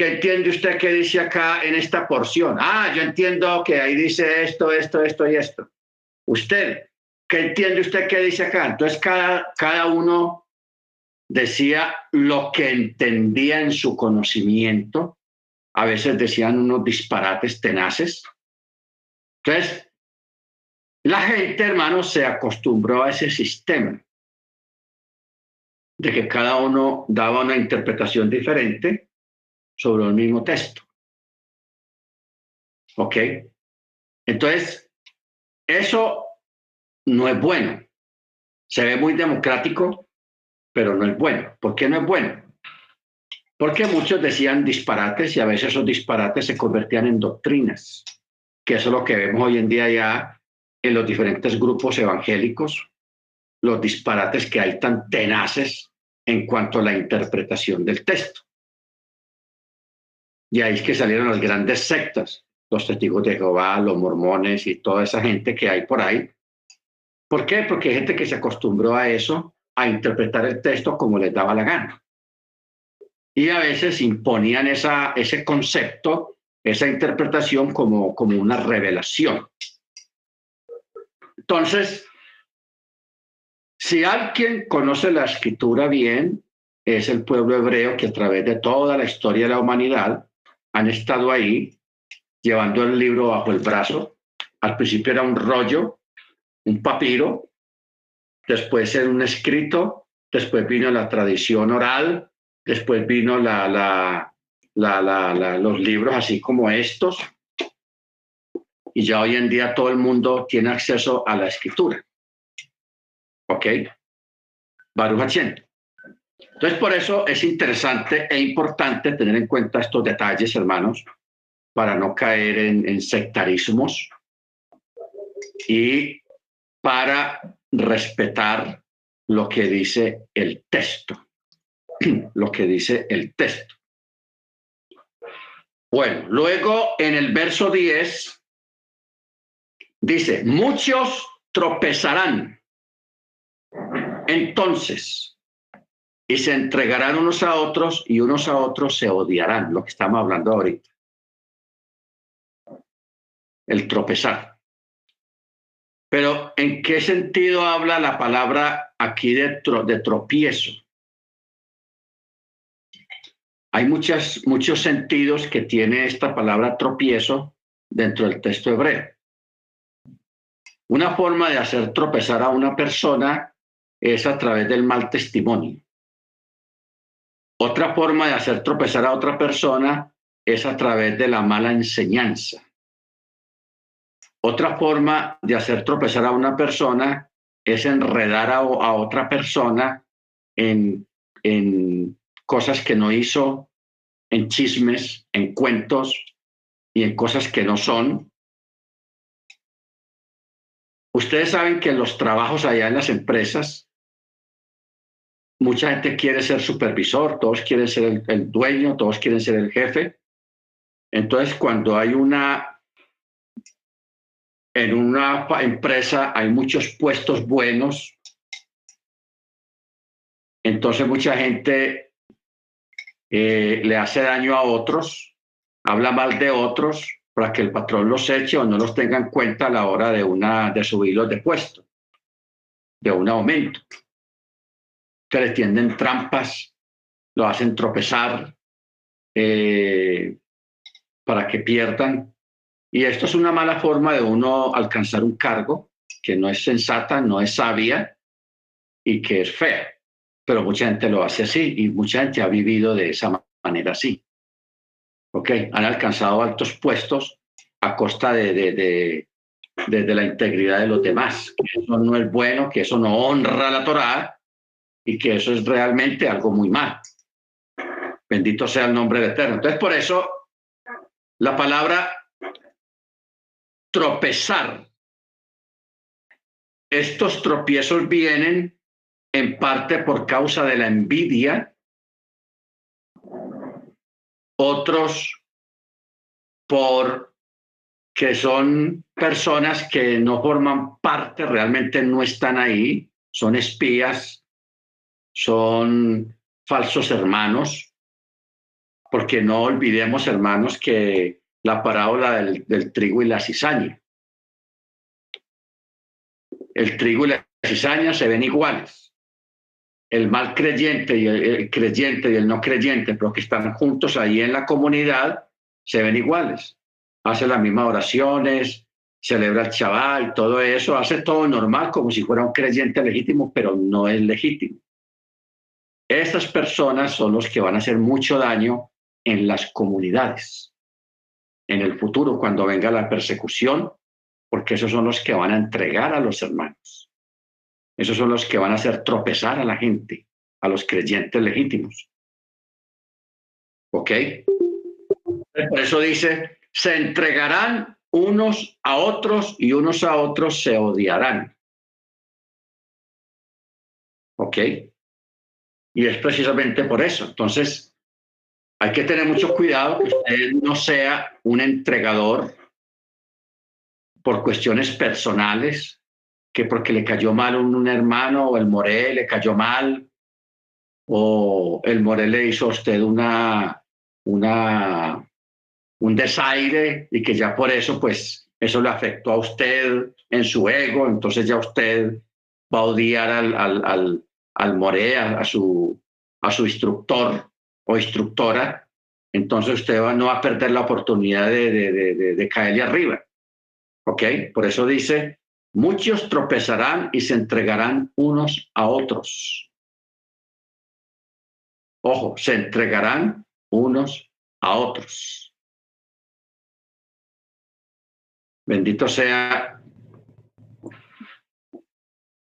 [SPEAKER 1] ¿qué entiende usted qué dice acá en esta porción? Ah, yo entiendo que ahí dice esto, esto, esto y esto. Usted, ¿qué entiende usted qué dice acá? Entonces cada, cada uno decía lo que entendía en su conocimiento a veces decían unos disparates tenaces. Entonces, La gente, hermano, se acostumbró a ese sistema de que cada uno daba una interpretación diferente sobre el mismo texto. ¿Ok? Entonces, eso no es bueno. Se ve muy democrático, pero no es bueno. ¿Por qué no es bueno? Porque muchos decían disparates y a veces esos disparates se convertían en doctrinas, que eso es lo que vemos hoy en día ya en los diferentes grupos evangélicos, los disparates que hay tan tenaces en cuanto a la interpretación del texto. Y ahí es que salieron las grandes sectas, los testigos de Jehová, los mormones y toda esa gente que hay por ahí. ¿Por qué? Porque hay gente que se acostumbró a eso, a interpretar el texto como les daba la gana. Y a veces imponían esa, ese concepto, esa interpretación como, como una revelación. Entonces, si alguien conoce la escritura bien, es el pueblo hebreo que a través de toda la historia de la humanidad han estado ahí llevando el libro bajo el brazo. Al principio era un rollo, un papiro, después era un escrito, después vino la tradición oral, después vino la, la, la, los libros así como estos, y ya hoy en día todo el mundo tiene acceso a la escritura. ¿Ok? Baruch Entonces, por eso es interesante e importante tener en cuenta estos detalles, hermanos, para no caer en, sectarismos y para respetar lo que dice el texto, [CLEARS THROAT] lo que dice el texto. Bueno, luego en el verso 10 dice, muchos tropezarán entonces y se entregarán unos a otros y unos a otros se odiarán, lo que estamos hablando ahorita el tropezar. Pero ¿en qué sentido habla la palabra aquí de, de tropiezo? Hay muchas, muchos sentidos que tiene esta palabra tropiezo dentro del texto hebreo. Una forma de hacer tropezar a una persona es a través del mal testimonio. Otra forma de hacer tropezar a otra persona es a través de la mala enseñanza. Otra forma de hacer tropezar a una persona es enredar a, otra persona en, en cosas que no hizo, en chismes, en cuentos y en cosas que no son. Ustedes saben que los trabajos allá en las empresas, mucha gente quiere ser supervisor, todos quieren ser el dueño, todos quieren ser el jefe. Entonces, cuando hay una en una empresa hay muchos puestos buenos, entonces mucha gente eh, le hace daño a otros, habla mal de otros para que el patrón los eche o no los tenga en cuenta a la hora de, una, de subirlos de puesto, de un aumento. Que le tienden trampas, lo hacen tropezar eh, para que pierdan. Y esto es una mala forma de uno alcanzar un cargo que no es sensata, no es sabia y que es fea. Pero mucha gente lo hace así y mucha gente ha vivido de esa manera así. ¿Ok? Han alcanzado altos puestos a costa de, de, de, la integridad de los demás. Que eso no es bueno, que eso no honra la Torá y que eso es realmente algo muy mal. Bendito sea el nombre de Eterno. Entonces, por eso la palabra tropezar. Estos tropiezos vienen en parte por causa de la envidia, otros por que son personas que no forman parte, realmente no están ahí, son espías, son falsos hermanos, porque no olvidemos, hermanos, que la parábola del, trigo y la cizaña. El trigo y la cizaña se ven iguales. El mal creyente y el, creyente y el no creyente, pero que están juntos ahí en la comunidad, se ven iguales. Hacen las mismas oraciones, celebra el chaval, todo eso, hace todo normal como si fuera un creyente legítimo, pero no es legítimo. Estas personas son los que van a hacer mucho daño en las comunidades. En el futuro, cuando venga la persecución, porque esos son los que van a entregar a los hermanos. Esos son los que van a hacer tropezar a la gente, a los creyentes legítimos. ¿Ok? Por eso dice, se entregarán unos a otros y unos a otros se odiarán. ¿Ok? Y es precisamente por eso. Entonces, hay que tener mucho cuidado que usted no sea un entregador por cuestiones personales, que porque le cayó mal un, hermano o el Moré le cayó mal, o el Moré le hizo a usted una, una un desaire y que ya por eso, pues, eso le afectó a usted en su ego, entonces ya usted va a odiar al, al More, a, su, a su instructor o instructora, entonces usted va, no va a perder la oportunidad de, de, de, de caerle arriba. ¿Ok? Por eso dice, muchos tropezarán y se entregarán unos a otros. Ojo, se entregarán unos a otros. Bendito sea.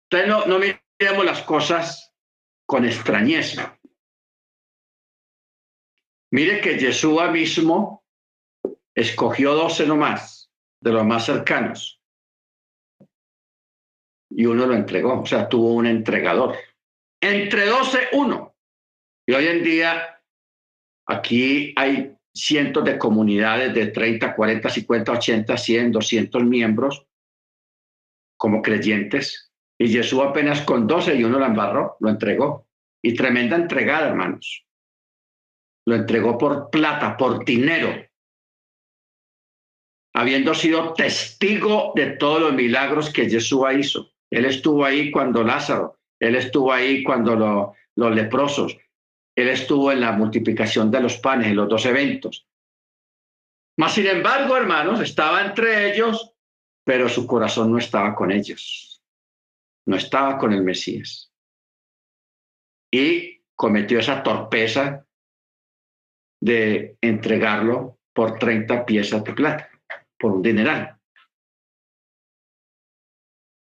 [SPEAKER 1] Entonces no, no miremos las cosas con extrañeza. Mire que Yeshua mismo escogió doce nomás, de los más cercanos. Y uno lo entregó, o sea, tuvo un entregador. Entre doce, uno. Y hoy en día, aquí hay cientos de comunidades de 30, 40, 50, 80, 100, 200 miembros como creyentes. Y Jesús apenas con 12 y uno la embarró, lo entregó. Y tremenda entregada, hermanos. Lo entregó por plata, por dinero. Habiendo sido testigo de todos los milagros que Jesús hizo. Él estuvo ahí cuando Lázaro, él estuvo ahí cuando los leprosos, él estuvo en la multiplicación de los panes, en los dos eventos. Mas, sin embargo, hermanos, estaba entre ellos, pero su corazón no estaba con ellos. No estaba con el Mesías. Y cometió esa torpeza de entregarlo por 30 piezas de plata, por un dineral.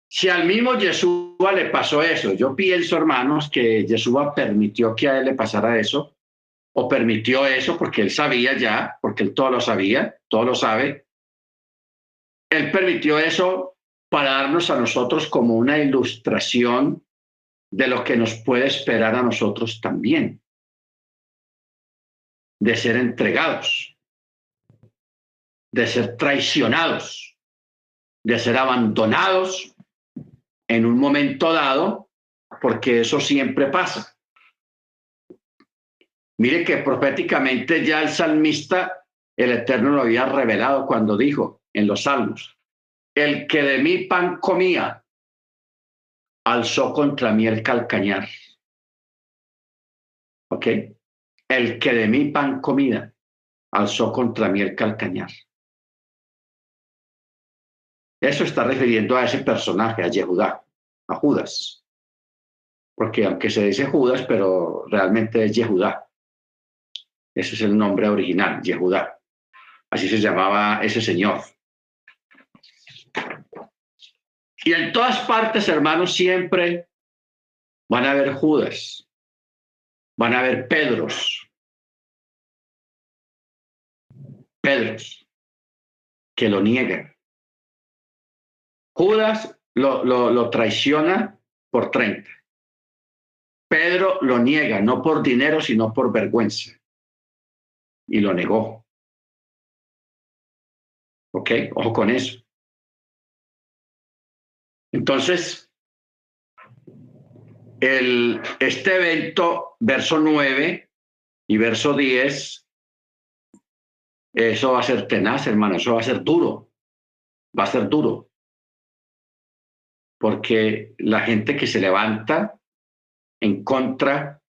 [SPEAKER 1] Si al mismo Yeshua le pasó eso, yo pienso, hermanos, que Yeshua permitió que a él le pasara eso, o permitió eso porque él sabía ya, porque él todo lo sabía, todo lo sabe. Él permitió eso para darnos a nosotros como una ilustración de lo que nos puede esperar a nosotros también, de ser entregados, de ser traicionados, de ser abandonados en un momento dado, porque eso siempre pasa. Mire que proféticamente ya el salmista, el Eterno lo había revelado cuando dijo en los salmos, el que de mi pan comía, alzó contra mí el calcañar. ¿Ok? El que de mi pan comía, alzó contra mí el calcañar. Eso está refiriendo a ese personaje, a Yehudá, a Judas. Porque aunque se dice Judas, pero realmente es Yehudá. Ese es el nombre original, Yehudá. Así se llamaba ese señor. Y en todas partes, hermanos, siempre van a haber Judas, van a haber Pedros, Pedros, que lo niegan. Judas lo, lo, traiciona por 30. Pedro lo niega, no por dinero, sino por vergüenza. Y lo negó. ¿Ok? Ojo con eso. Entonces, el, este evento, verso 9 y verso 10, eso va a ser tenaz, hermano, eso va a ser duro, va a ser duro. Porque la gente que se levanta en contra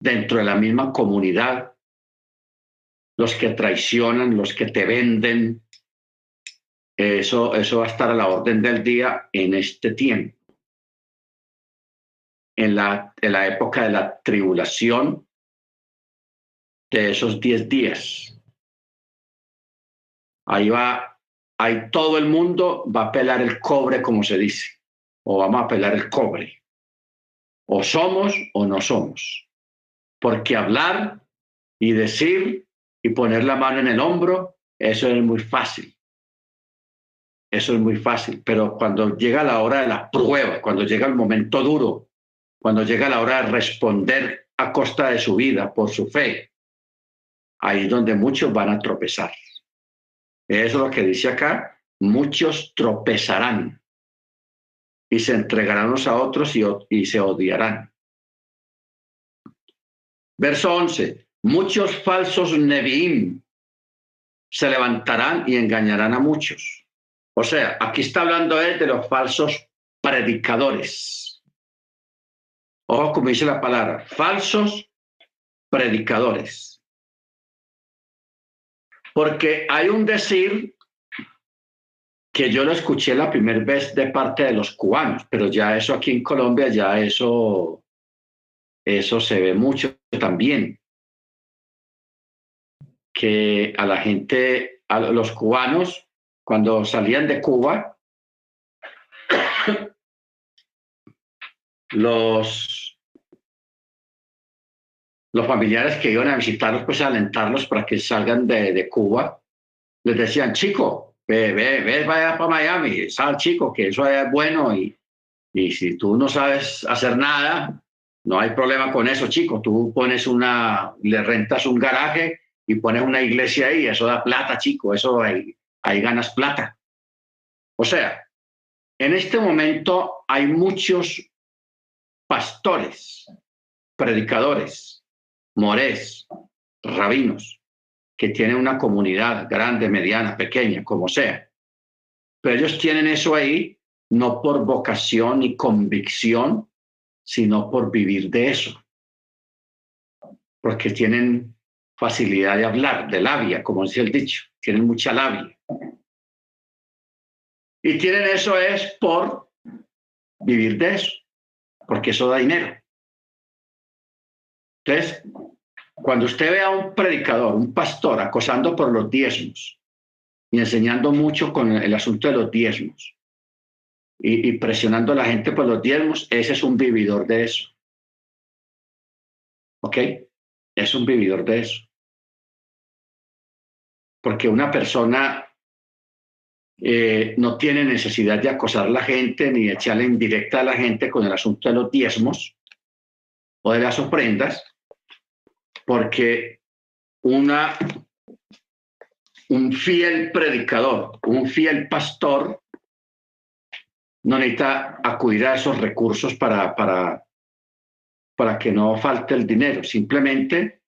[SPEAKER 1] dentro de la misma comunidad, los que traicionan, los que te venden, Eso, eso va a estar a la orden del día en este tiempo. En la, en la época de la tribulación de esos diez días. Ahí va, ahí todo el mundo va a pelar el cobre, como se dice, o vamos a pelar el cobre. O somos o no somos. Porque hablar y decir y poner la mano en el hombro, eso es muy fácil. Eso es muy fácil, pero cuando llega la hora de la prueba, cuando llega el momento duro, cuando llega la hora de responder a costa de su vida por su fe, ahí es donde muchos van a tropezar. Eso es lo que dice acá, muchos tropezarán y se entregarán a otros y, y se odiarán. Verso 11, muchos falsos Nevi'im se levantarán y engañarán a muchos. O sea, aquí está hablando él de los falsos predicadores. Ojo como dice la palabra, falsos predicadores. Porque hay un decir que yo lo escuché la primera vez de parte de los cubanos, pero ya eso aquí en Colombia, ya eso, eso se ve mucho también. Que a la gente, a los cubanos, cuando salían de Cuba, los, los familiares que iban a visitarlos, pues a alentarlos para que salgan de, de Cuba, les decían, chico, ve, ve, ve, vaya para Miami, sal chico, que eso es bueno y, y si tú no sabes hacer nada, no hay problema con eso, chico. Tú pones una, le rentas un garaje y pones una iglesia ahí, eso da plata, chico, eso hay, ahí ganas plata. O sea, en este momento hay muchos pastores, predicadores, morés, rabinos, que tienen una comunidad grande, mediana, pequeña, como sea. Pero ellos tienen eso ahí no por vocación y convicción, sino por vivir de eso. Porque tienen facilidad de hablar, de labia, como dice el dicho, tienen mucha labia. Y tienen eso es por vivir de eso, porque eso da dinero. Entonces, cuando usted ve a un predicador, un pastor, acosando por los diezmos y enseñando mucho con el asunto de los diezmos y, y presionando a la gente por los diezmos, ese es un vividor de eso. ¿Ok? Es un vividor de eso. Porque una persona eh, no tiene necesidad de acosar a la gente ni de echarle en directa a la gente con el asunto de los diezmos o de las ofrendas, porque una, un fiel predicador, un fiel pastor, no necesita acudir a esos recursos para, para, para que no falte el dinero, simplemente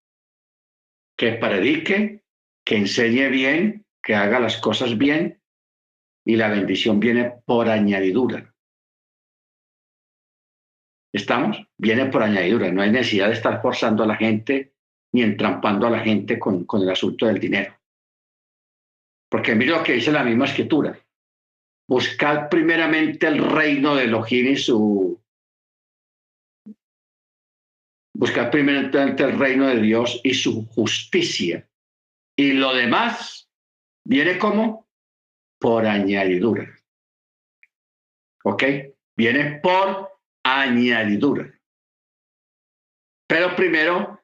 [SPEAKER 1] que predique, que enseñe bien, que haga las cosas bien y la bendición viene por añadidura. ¿Estamos? Viene por añadidura. No hay necesidad de estar forzando a la gente ni entrampando a la gente con, con el asunto del dinero. Porque mira lo que dice la misma escritura. Buscad primeramente el reino de Elohim y su... Buscad primeramente el reino de Dios y su justicia. Y lo demás viene como por añadidura. ¿Ok? Viene por añadidura. Pero primero,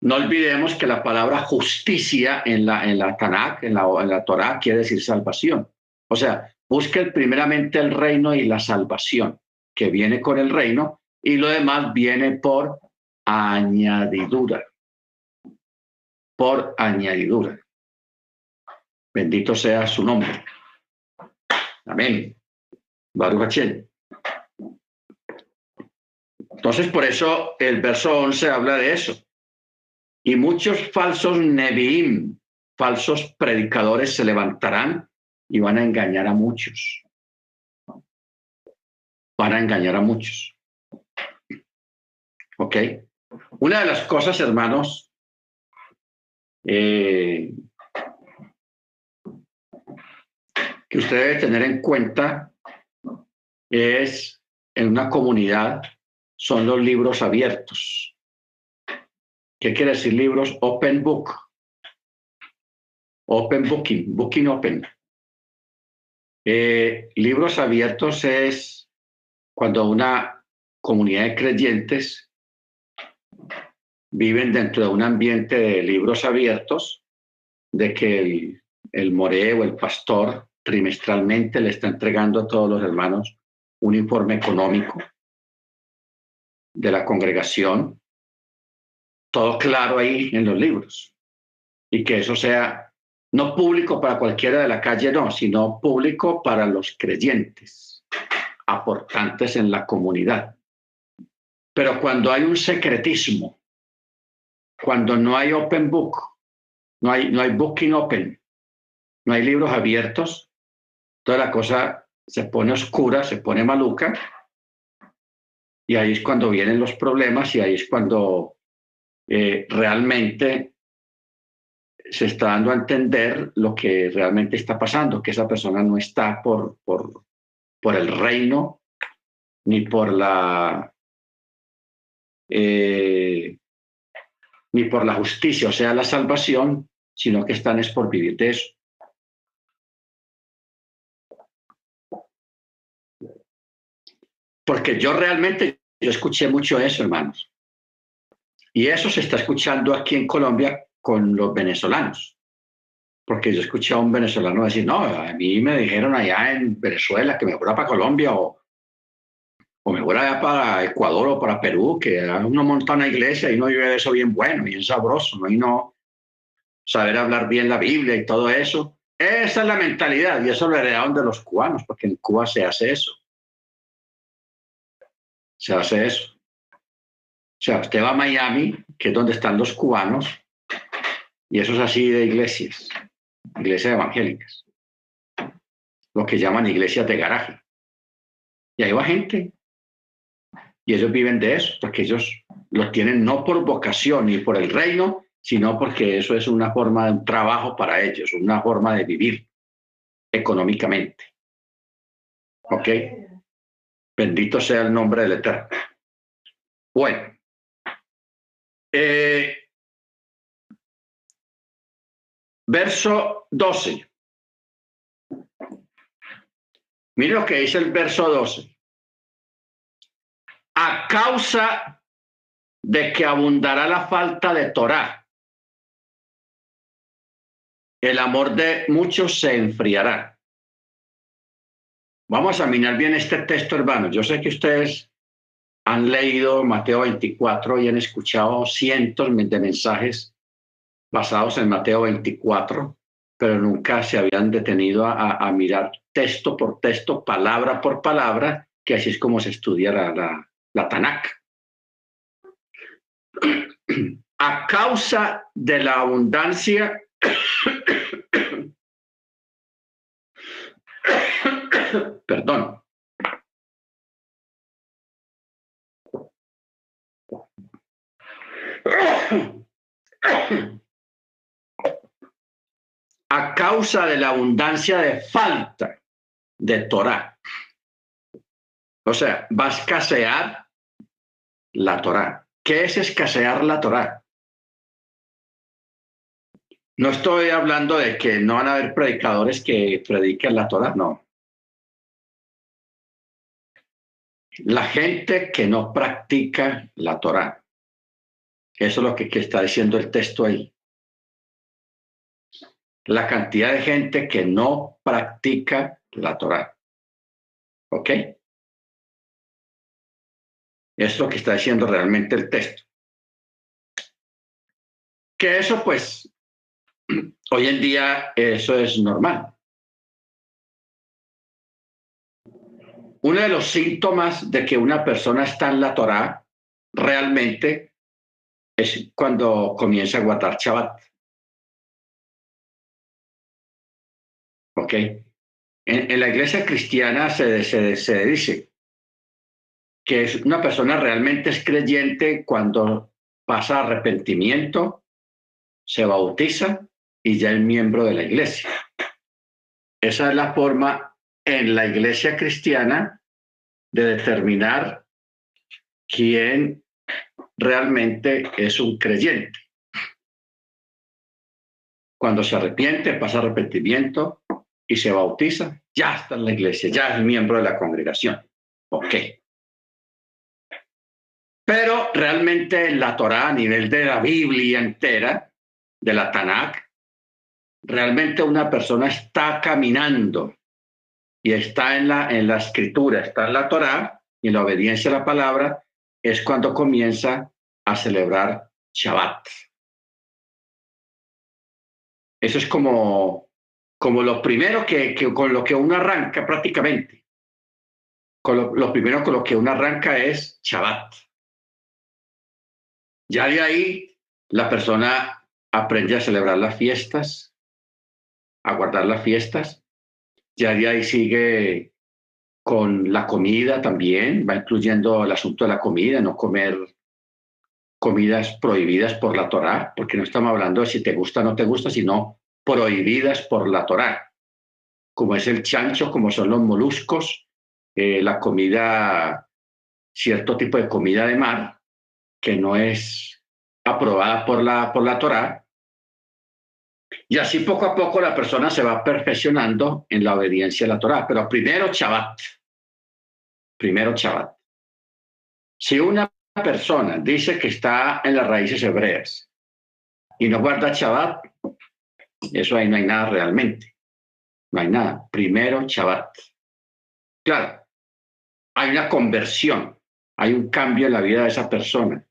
[SPEAKER 1] no olvidemos que la palabra justicia en la, en la Tanakh, en la, en la Torah, quiere decir salvación. O sea, busque primeramente el reino y la salvación, que viene con el reino, y lo demás viene por añadidura. Por añadidura. Bendito sea su nombre. Amén. Baruch Entonces, por eso el verso 11 habla de eso. Y muchos falsos Nevi'im, falsos predicadores, se levantarán y van a engañar a muchos. Van a engañar a muchos. ¿Ok? Una de las cosas, hermanos, eh, que usted debe tener en cuenta es en una comunidad son los libros abiertos. ¿Qué quiere decir libros? Open book. Open booking, booking open. Eh, libros abiertos es cuando una comunidad de creyentes viven dentro de un ambiente de libros abiertos, de que el, el moreo, el pastor, trimestralmente le está entregando a todos los hermanos un informe económico de la congregación, todo claro ahí en los libros, y que eso sea no público para cualquiera de la calle, no, sino público para los creyentes, aportantes en la comunidad. Pero cuando hay un secretismo, cuando no hay open book, no hay, no hay booking open, no hay libros abiertos, toda la cosa se pone oscura, se pone maluca, y ahí es cuando vienen los problemas y ahí es cuando eh, realmente se está dando a entender lo que realmente está pasando, que esa persona no está por, por, por el reino ni por la eh, ni por la justicia, o sea, la salvación, sino que están es por vivir de eso. Porque yo realmente, yo escuché mucho eso, hermanos. Y eso se está escuchando aquí en Colombia con los venezolanos. Porque yo escuché a un venezolano decir, no, a mí me dijeron allá en Venezuela que me fuera para Colombia o, o me fuera para Ecuador o para Perú, que uno monta una iglesia y no vive eso bien bueno, bien sabroso, ¿no? y no saber hablar bien la Biblia y todo eso. Esa es la mentalidad y eso lo heredaron de los cubanos, porque en Cuba se hace eso. Se hace eso. O sea, usted va a Miami, que es donde están los cubanos, y eso es así de iglesias, iglesias evangélicas, lo que llaman iglesias de garaje. Y ahí va gente. Y ellos viven de eso, porque ellos lo tienen no por vocación ni por el reino, sino porque eso es una forma de un trabajo para ellos, una forma de vivir económicamente. ¿Ok? Bendito sea el nombre del Eterno. Bueno, eh, Verso 12. Mire lo que dice el verso 12. A causa de que abundará la falta de Torah, el amor de muchos se enfriará. Vamos a mirar bien este texto, hermanos. Yo sé que ustedes han leído Mateo 24 y han escuchado cientos de mensajes basados en Mateo 24, pero nunca se habían detenido a, mirar texto por texto, palabra por palabra, que así es como se estudia la, la, la Tanakh. [CLEARS THROAT] A causa de la abundancia perdón. a causa de la abundancia de falta de Torah. O sea, va a escasear la Torah. ¿Qué es escasear la Torah? No estoy hablando de que no van a haber predicadores que prediquen la Torah, no. La gente que no practica la Torah. Eso es lo que está diciendo el texto ahí la cantidad de gente que no practica la Torah. ¿Ok? Es lo que está diciendo realmente el texto. Que eso, pues, [CLEARS THROAT] hoy en día eso es normal. Uno de los síntomas de que una persona está en la Torah realmente es cuando comienza a guardar Shabbat. ¿Ok? En, la iglesia cristiana se, dice que una persona realmente es creyente cuando pasa arrepentimiento, se bautiza y ya es miembro de la iglesia. Esa es la forma en la iglesia cristiana de determinar quién realmente es un creyente. Cuando se arrepiente, pasa arrepentimiento y se bautiza, ya está en la iglesia, ya es miembro de la congregación. Ok. Pero realmente la Torah, a nivel de la Biblia entera, de la Tanakh, realmente una persona está caminando y está en la, en la escritura, está en la Torah y la obediencia a la palabra, es cuando comienza a celebrar Shabbat. Eso es como, como lo primero que, con lo que uno arranca prácticamente. Con lo, lo primero con lo que uno arranca es Shabbat. Ya de ahí la persona aprende a celebrar las fiestas, a guardar las fiestas. Ya de ahí sigue con la comida también, va incluyendo el asunto de la comida, no comer comidas prohibidas por la Torá, porque no estamos hablando de si te gusta o no te gusta, sino prohibidas por la Torá, como es el chancho, como son los moluscos, eh, la comida, cierto tipo de comida de mar, que no es aprobada por la, por la Torá, y así poco a poco la persona se va perfeccionando en la obediencia a la Torah. Pero primero Shabbat. Primero Shabbat. Si una persona dice que está en las raíces hebreas y no guarda Shabbat, eso ahí no hay nada realmente. No hay nada. Primero Shabbat. Claro, hay una conversión, hay un cambio en la vida de esa persona.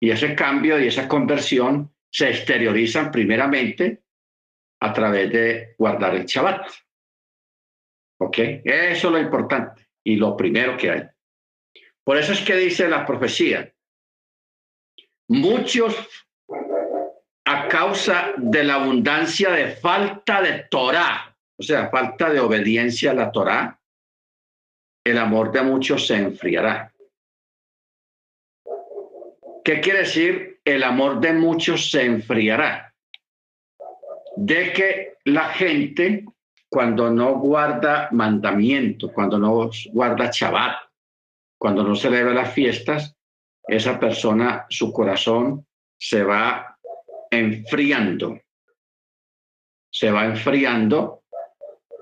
[SPEAKER 1] Y ese cambio y esa conversión se exteriorizan primeramente a través de guardar el Shabbat. ¿Ok? Eso es lo importante y lo primero que hay. Por eso es que dice la profecía, muchos a causa de la abundancia de falta de Torah, o sea, falta de obediencia a la Torah, el amor de muchos se enfriará. ¿Qué quiere decir? El amor de muchos se enfriará. De que la gente, cuando no guarda mandamiento, cuando no guarda Shabbat, cuando no celebra las fiestas, esa persona, su corazón se va enfriando. Se va enfriando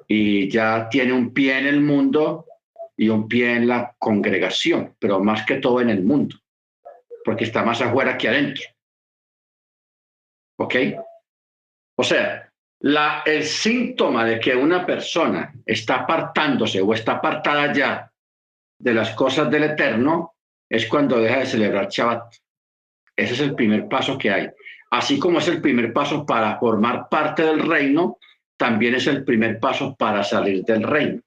[SPEAKER 1] y ya tiene un pie en el mundo y un pie en la congregación, pero más que todo en el mundo porque está más afuera que adentro. ¿Ok? O sea, el síntoma de que una persona está apartándose o está apartada ya de las cosas del eterno es cuando deja de celebrar Shabbat. Ese es el primer paso que hay. Así como es el primer paso para formar parte del reino, también es el primer paso para salir del reino.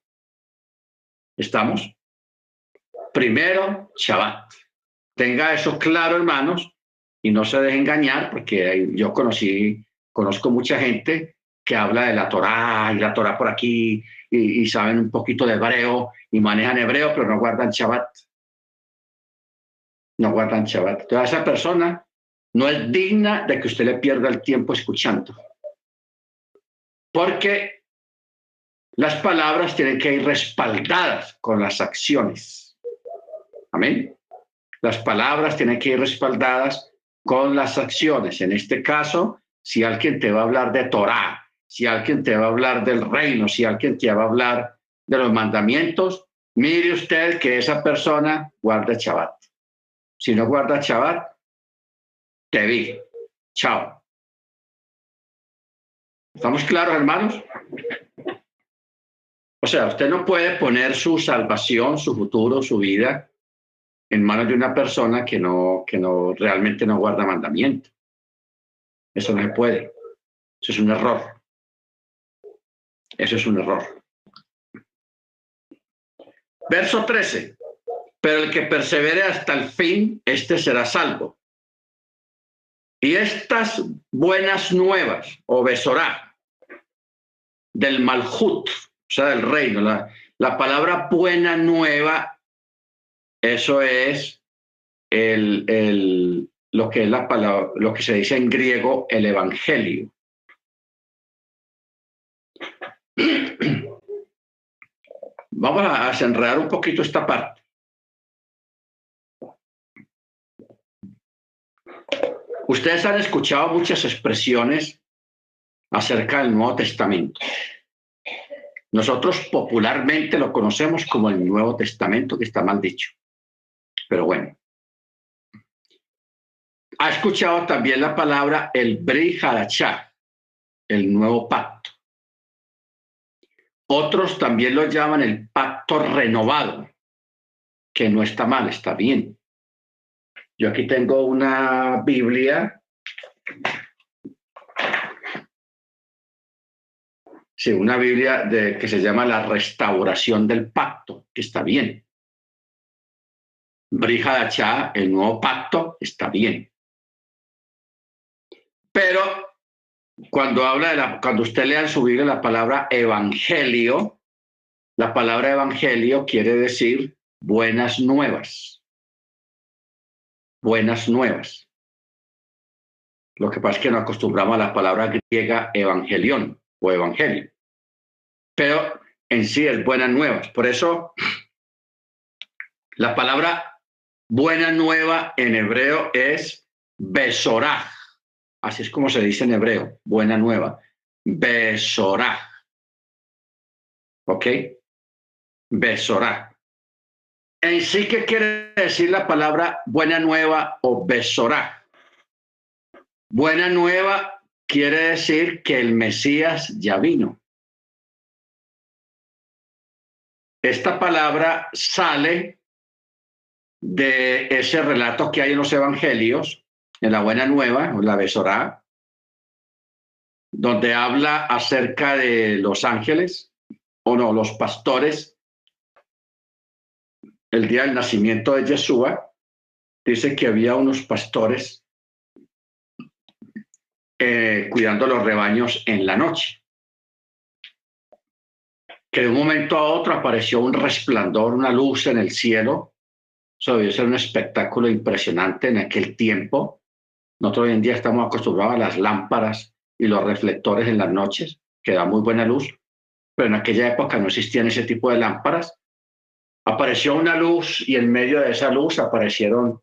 [SPEAKER 1] ¿Estamos? Primero, Shabbat. Tenga eso claro, hermanos, y no se deje engañar, porque yo conocí, conozco mucha gente que habla de la Torá y la Torá por aquí y, saben un poquito de hebreo y manejan hebreo, pero no guardan Shabbat. No guardan Shabbat. Toda esa persona no es digna de que usted le pierda el tiempo escuchando. Porque las palabras tienen que ir respaldadas con las acciones. Amén. Las palabras tienen que ir respaldadas con las acciones. En este caso, si alguien te va a hablar de Torah, si alguien te va a hablar del reino, si alguien te va a hablar de los mandamientos, mire usted que esa persona guarda Shabbat. Si no guarda Shabbat, te vi. Chao. ¿Estamos claros, hermanos? O sea, usted no puede poner su salvación, su futuro, su vida en manos de una persona que no, que no realmente no guarda mandamiento. Eso no se puede. Eso es un error. Eso es un error. Verso 13. Pero el que persevere hasta el fin, este será salvo. Y estas buenas nuevas, o besorá, del malhut, o sea, del reino, la, la palabra buena nueva eso es el, lo que es la palabra, lo que se dice en griego el evangelio. [CLEARS THROAT] Vamos a desenredar un poquito esta parte. Ustedes han escuchado muchas expresiones acerca del Nuevo Testamento. Nosotros popularmente lo conocemos como el Nuevo Testamento, que está mal dicho. Pero bueno. Ha escuchado también la palabra el Bri el nuevo pacto. Otros también lo llaman el pacto renovado, que no está mal, está bien. Yo aquí tengo una Biblia. Sí, una Biblia de, que se llama La Restauración del Pacto, que está bien. Brija el nuevo pacto, está bien. Pero cuando habla de la, cuando usted lea en su Biblia la palabra evangelio, la palabra evangelio quiere decir buenas nuevas. Buenas nuevas. Lo que pasa es que no acostumbramos a la palabra griega evangelión o evangelio. Pero en sí es buenas nuevas. Por eso la palabra buena nueva en hebreo es besorah Así es como se dice en hebreo, buena nueva. Besorá. ¿Ok? Besorá. En sí, ¿qué quiere decir la palabra buena nueva o besorá? Buena nueva quiere decir que el Mesías ya vino. Esta palabra sale de ese relato que hay en los evangelios en la Buena Nueva, la Besorá, donde habla acerca de los ángeles, o no, los pastores, el día del nacimiento de Yeshua, dice que había unos pastores eh, cuidando los rebaños en la noche. Que de un momento a otro apareció un resplandor, una luz en el cielo. Eso ser un espectáculo impresionante en aquel tiempo. Nosotros hoy en día estamos acostumbrados a las lámparas y los reflectores en las noches, que da muy buena luz, pero en aquella época no existían ese tipo de lámparas. Apareció una luz y en medio de esa luz aparecieron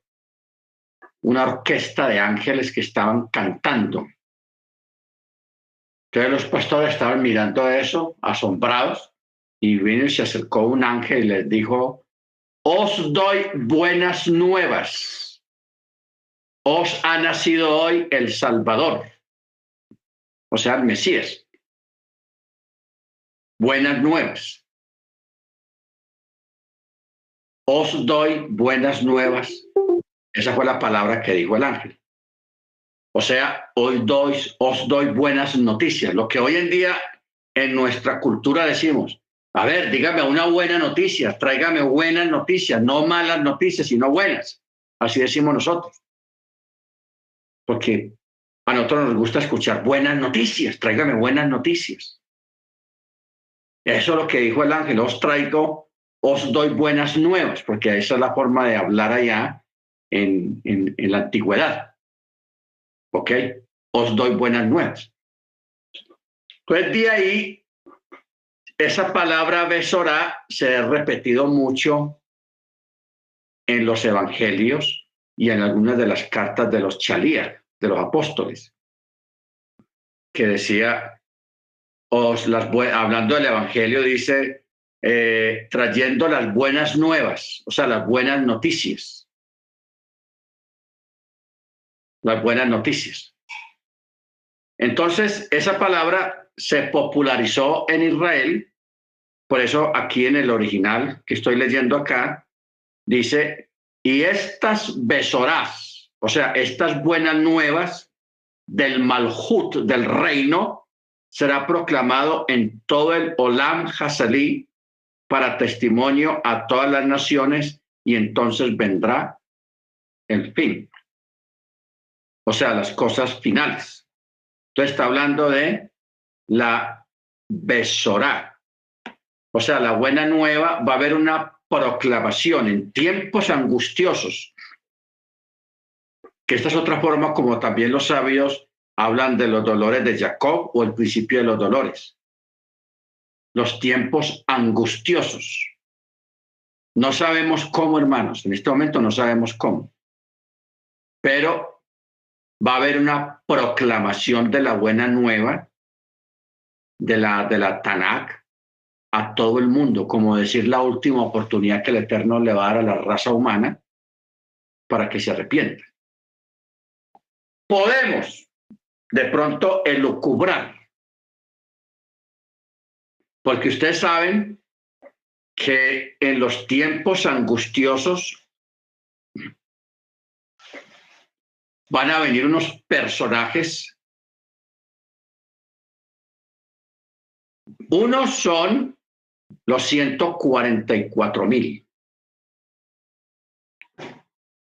[SPEAKER 1] una orquesta de ángeles que estaban cantando. Entonces los pastores estaban mirando eso, asombrados, y vino y se acercó un ángel y les dijo, os doy buenas nuevas os ha nacido hoy el Salvador, o sea, el Mesías. Buenas nuevas. Os doy buenas nuevas. Esa fue la palabra que dijo el ángel. O sea, hoy doy, os doy buenas noticias. Lo que hoy en día en nuestra cultura decimos, a ver, dígame una buena noticia, tráigame buenas noticias, no malas noticias, sino buenas. Así decimos nosotros porque a nosotros nos gusta escuchar buenas noticias, tráigame buenas noticias. Eso es lo que dijo el ángel, os traigo, os doy buenas nuevas, porque esa es la forma de hablar allá en, en, la antigüedad. ¿Ok? Os doy buenas nuevas. Pues de ahí, esa palabra besorá se ha repetido mucho en los evangelios y en algunas de las cartas de los chalías, de los apóstoles, que decía, os las hablando del Evangelio, dice, eh, trayendo las buenas nuevas, o sea, las buenas noticias. Las buenas noticias. Entonces, esa palabra se popularizó en Israel, por eso aquí en el original que estoy leyendo acá, dice y estas besorás, o sea, estas buenas nuevas del Malhut, del reino, será proclamado en todo el Olam Hasalí para testimonio a todas las naciones y entonces vendrá el fin. O sea, las cosas finales. Entonces está hablando de la besorá. O sea, la buena nueva, va a haber una proclamación en tiempos angustiosos, que esta es otra forma como también los sabios hablan de los dolores de Jacob o el principio de los dolores. los tiempos angustiosos. No sabemos cómo, hermanos, en este momento no sabemos cómo, pero va a haber una proclamación de la buena nueva de la, de la Tanakh a todo el mundo, como decir la última oportunidad que el Eterno le va a dar a la raza humana para que se arrepienta. Podemos de pronto elucubrar, porque ustedes saben que en los tiempos angustiosos van a venir unos personajes. Unos son los 144 mil.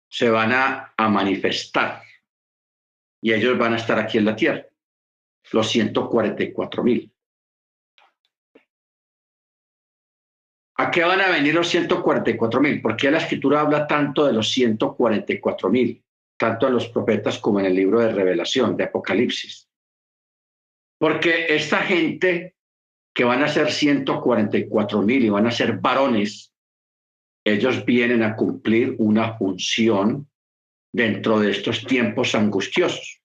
[SPEAKER 1] Se van a, manifestar y ellos van a estar aquí en la tierra, los 144 mil. ¿A qué van a venir los 144 mil? ¿Por qué la escritura habla tanto de los 144 mil? Tanto en los profetas como en el libro de Revelación, de Apocalipsis. Porque esta gente que van a ser 144 mil y van a ser varones, ellos vienen a cumplir una función dentro de estos tiempos angustiosos.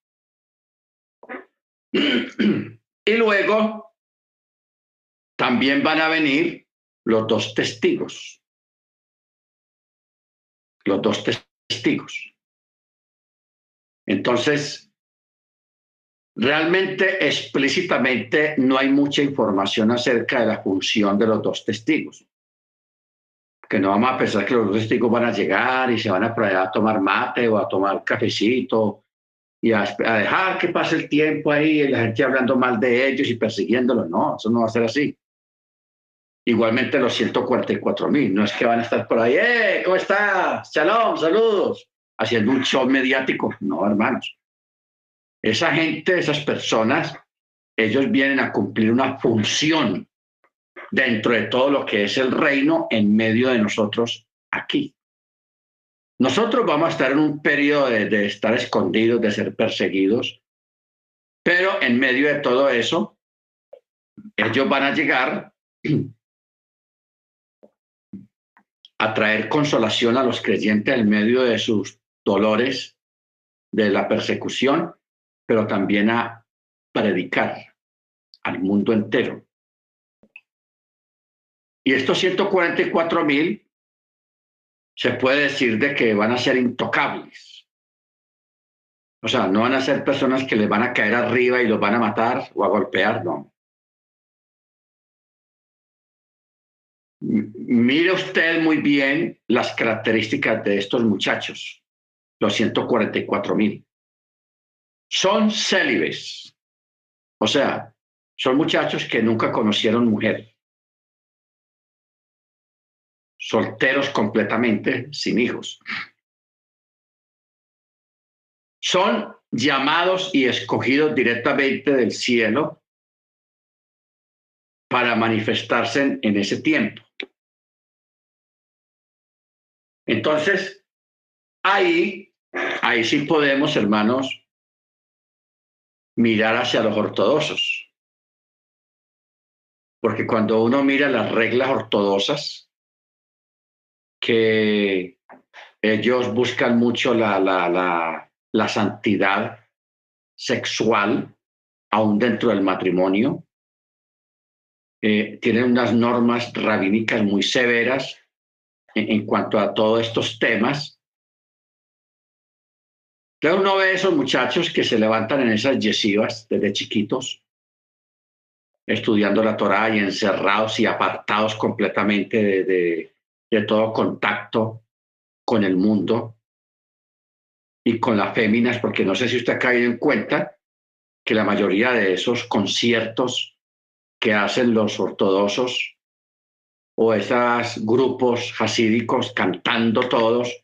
[SPEAKER 1] [CLEARS THROAT] Y luego también van a venir los dos testigos. Los dos testigos. Entonces, realmente explícitamente no hay mucha información acerca de la función de los dos testigos. Que no vamos a pensar que los dos testigos van a llegar y se van a, a tomar mate o a tomar cafecito y a, a, dejar que pase el tiempo ahí y la gente hablando mal de ellos y persiguiéndolos. No, eso no va a ser así. Igualmente los 144 mil, no es que van a estar por ahí, ¡eh! ¿Cómo estás? Shalom, saludos, haciendo un show mediático. No, hermanos. Esa gente, esas personas, ellos vienen a cumplir una función dentro de todo lo que es el reino en medio de nosotros aquí. Nosotros vamos a estar en un periodo de, de estar escondidos, de ser perseguidos, pero en medio de todo eso, ellos van a llegar a traer consolación a los creyentes en medio de sus dolores, de la persecución, pero también a predicar al mundo entero. Y estos 144 mil se puede decir de que van a ser intocables. O sea, no van a ser personas que les van a caer arriba y los van a matar o a golpear, no. Mire usted muy bien las características de estos muchachos, los 144 mil. Son célibes, o sea, son muchachos que nunca conocieron mujer, solteros completamente, sin hijos. Son llamados y escogidos directamente del cielo para manifestarse en ese tiempo. Entonces, ahí, ahí sí podemos, hermanos, mirar hacia los ortodoxos. Porque cuando uno mira las reglas ortodoxas, que ellos buscan mucho la, la, la, la santidad sexual, aún dentro del matrimonio, eh, tienen unas normas rabínicas muy severas en, cuanto a todos estos temas. Entonces uno ve esos muchachos que se levantan en esas yesivas desde chiquitos, estudiando la Torah y encerrados y apartados completamente de todo contacto con el mundo y con las féminas, porque no sé si usted ha caído en cuenta que la mayoría de esos conciertos que hacen los ortodoxos o esos grupos hasídicos cantando todos,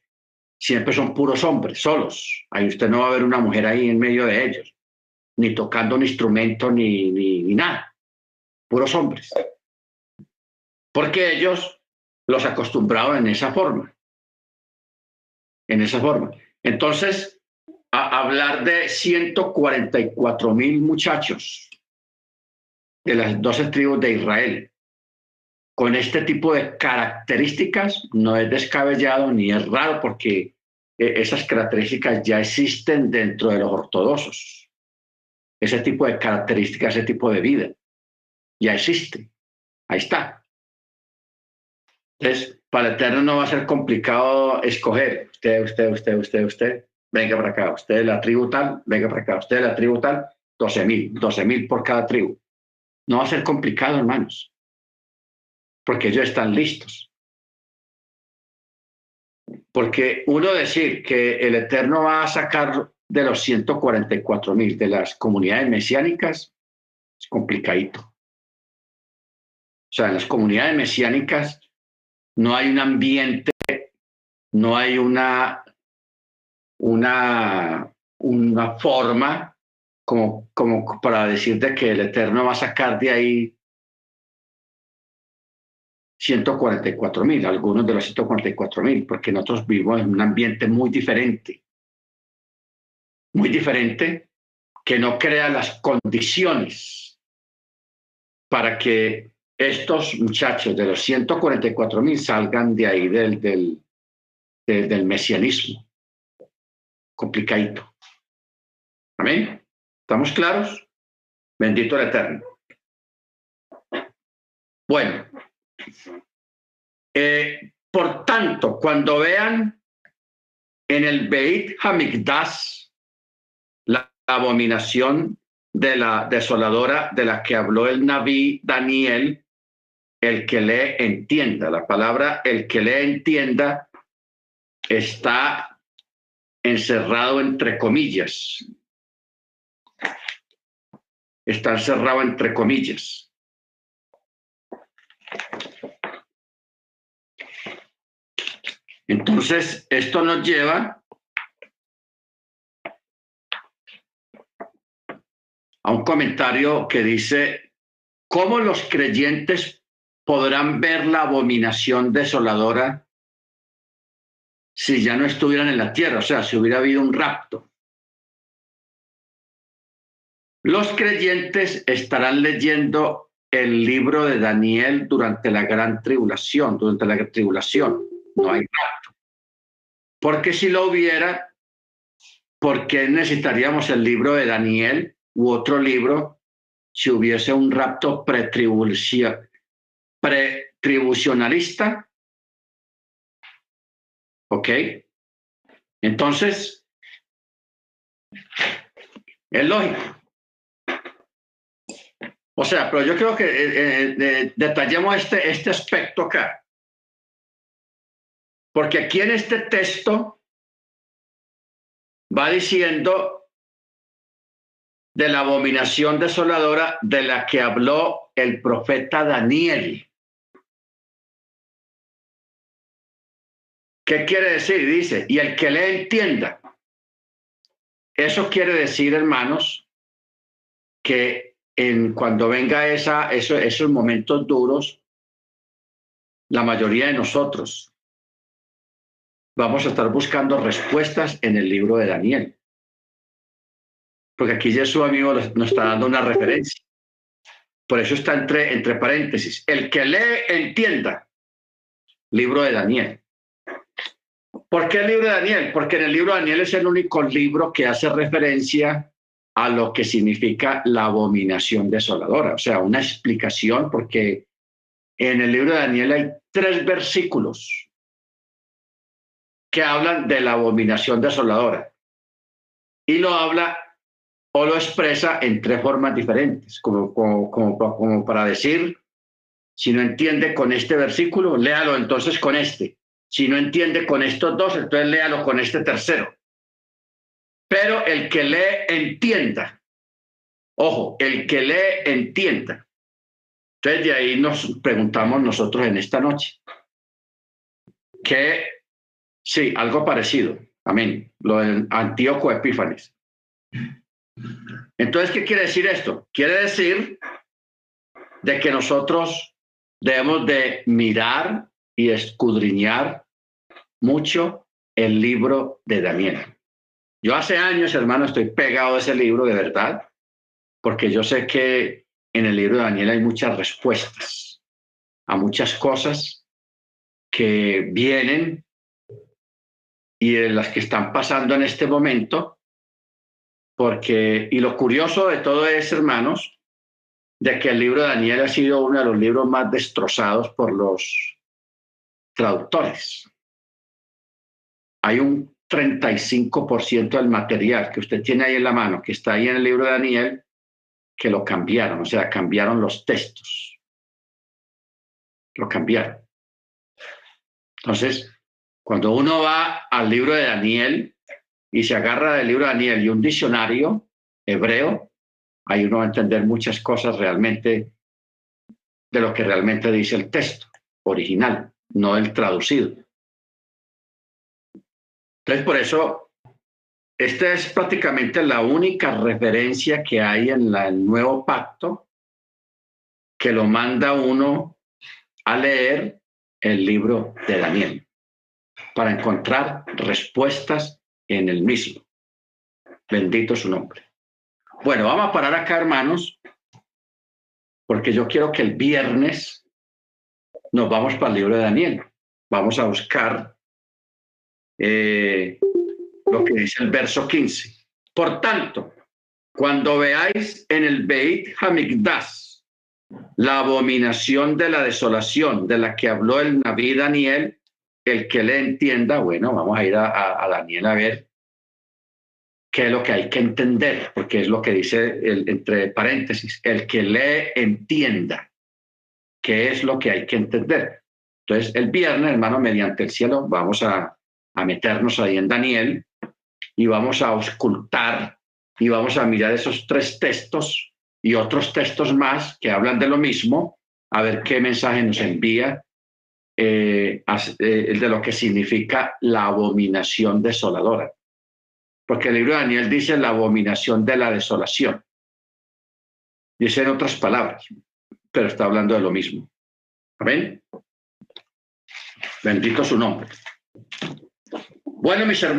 [SPEAKER 1] siempre son puros hombres, solos. Ahí usted no va a ver una mujer ahí en medio de ellos, ni tocando un instrumento, ni, ni, ni nada. Puros hombres. Porque ellos los acostumbraron en esa forma. En esa forma. Entonces, a hablar de 144 mil muchachos de las 12 tribus de Israel, con este tipo de características no es descabellado ni es raro porque eh, esas características ya existen dentro de los ortodoxos. Ese tipo de características, ese tipo de vida, ya existe. Ahí está. Entonces, para el Eterno no va a ser complicado escoger. Usted, usted, usted, usted, usted, venga para acá. Usted de la tribu tal, venga para acá. Usted de la tribu tal, 12 mil, 12 mil por cada tribu. No va a ser complicado, hermanos, porque ellos están listos. Porque uno decir que el Eterno va a sacar de los 144 mil de las comunidades mesiánicas es complicadito. O sea, en las comunidades mesiánicas no hay un ambiente, no hay una, una, una forma como, como para decirte que el Eterno va a sacar de ahí 144 mil, algunos de los 144 mil, porque nosotros vivimos en un ambiente muy diferente, muy diferente, que no crea las condiciones para que estos muchachos de los 144 mil salgan de ahí del, del, del mesianismo. Complicadito. Amén. ¿Estamos claros? Bendito el Eterno. Bueno, eh, por tanto, cuando vean en el Beit Hamikdash la abominación de la desoladora de la que habló el Naví Daniel, el que le entienda, la palabra el que le entienda está encerrado entre comillas. Está encerrado entre comillas. Entonces, esto nos lleva a un comentario que dice, ¿cómo los creyentes podrán ver la abominación desoladora si ya no estuvieran en la tierra? O sea, si hubiera habido un rapto. Los creyentes estarán leyendo el libro de Daniel durante la gran tribulación, durante la tribulación. No hay rapto. Porque si lo hubiera, ¿por qué necesitaríamos el libro de Daniel u otro libro si hubiese un rapto pretribucionalista? ¿Ok? Entonces, es lógico. O sea, pero yo creo que eh, eh, detallemos este, este aspecto acá. Porque aquí en este texto va diciendo de la abominación desoladora de la que habló el profeta Daniel. ¿Qué quiere decir? Dice, y el que le entienda. Eso quiere decir, hermanos, que en, cuando venga esa, esos momentos duros, la mayoría de nosotros vamos a estar buscando respuestas en el libro de Daniel. Porque aquí Jesús, amigo, nos está dando una referencia. Por eso está entre, entre paréntesis. El que lee, entienda. Libro de Daniel. ¿Por qué el libro de Daniel? Porque en el libro de Daniel es el único libro que hace referencia a lo que significa la abominación desoladora. O sea, una explicación, porque en el libro de Daniel hay tres versículos que hablan de la abominación desoladora. Y lo habla o lo expresa en tres formas diferentes, como, como, como, para decir, si no entiende con este versículo, léalo entonces con este. Si no entiende con estos dos, entonces léalo con este tercero. Pero el que lee, entienda. Ojo, el que lee, entienda. Entonces de ahí nos preguntamos nosotros en esta noche. ¿Qué Sí, algo parecido. Amén. Lo del Antíoco Epífanes. Entonces, ¿qué quiere decir esto? Quiere decir de que nosotros debemos de mirar y escudriñar mucho el libro de Daniel. Yo hace años, hermano, estoy pegado a ese libro de verdad, porque yo sé que en el libro de Daniel hay muchas respuestas. a muchas cosas que vienen y de las que están pasando en este momento, porque, y lo curioso de todo es, hermanos, de que el libro de Daniel ha sido uno de los libros más destrozados por los traductores. Hay un 35% del material que usted tiene ahí en la mano, que está ahí en el libro de Daniel, que lo cambiaron, o sea, cambiaron los textos. Lo cambiaron. Entonces, cuando uno va al libro de Daniel y se agarra del libro de Daniel y un diccionario hebreo, ahí uno va a entender muchas cosas realmente de lo que realmente dice el texto original, no el traducido. Entonces, por eso, esta es prácticamente la única referencia que hay en el nuevo pacto que lo manda uno a leer el libro de Daniel para encontrar respuestas en el mismo. Bendito su nombre. Bueno, vamos a parar acá, hermanos, porque yo quiero que el viernes nos vamos para el libro de Daniel. Vamos a buscar eh, lo que dice el verso 15. Por tanto, cuando veáis en el Beit Hamikdash la abominación de la desolación de la que habló el Naví Daniel, el que le entienda, bueno, vamos a ir a, Daniel a ver qué es lo que hay que entender, porque es lo que dice el, entre paréntesis, el que le entienda qué es lo que hay que entender. Entonces, el viernes, hermano, mediante el cielo, vamos a, a meternos ahí en Daniel y vamos a auscultar y vamos a mirar esos tres textos y otros textos más que hablan de lo mismo, a ver qué mensaje nos envía eh, de lo que significa la abominación desoladora. Porque el libro de Daniel dice la abominación de la desolación. Dice en otras palabras, pero está hablando de lo mismo. Amén. Bendito su nombre. Bueno, mis hermanos.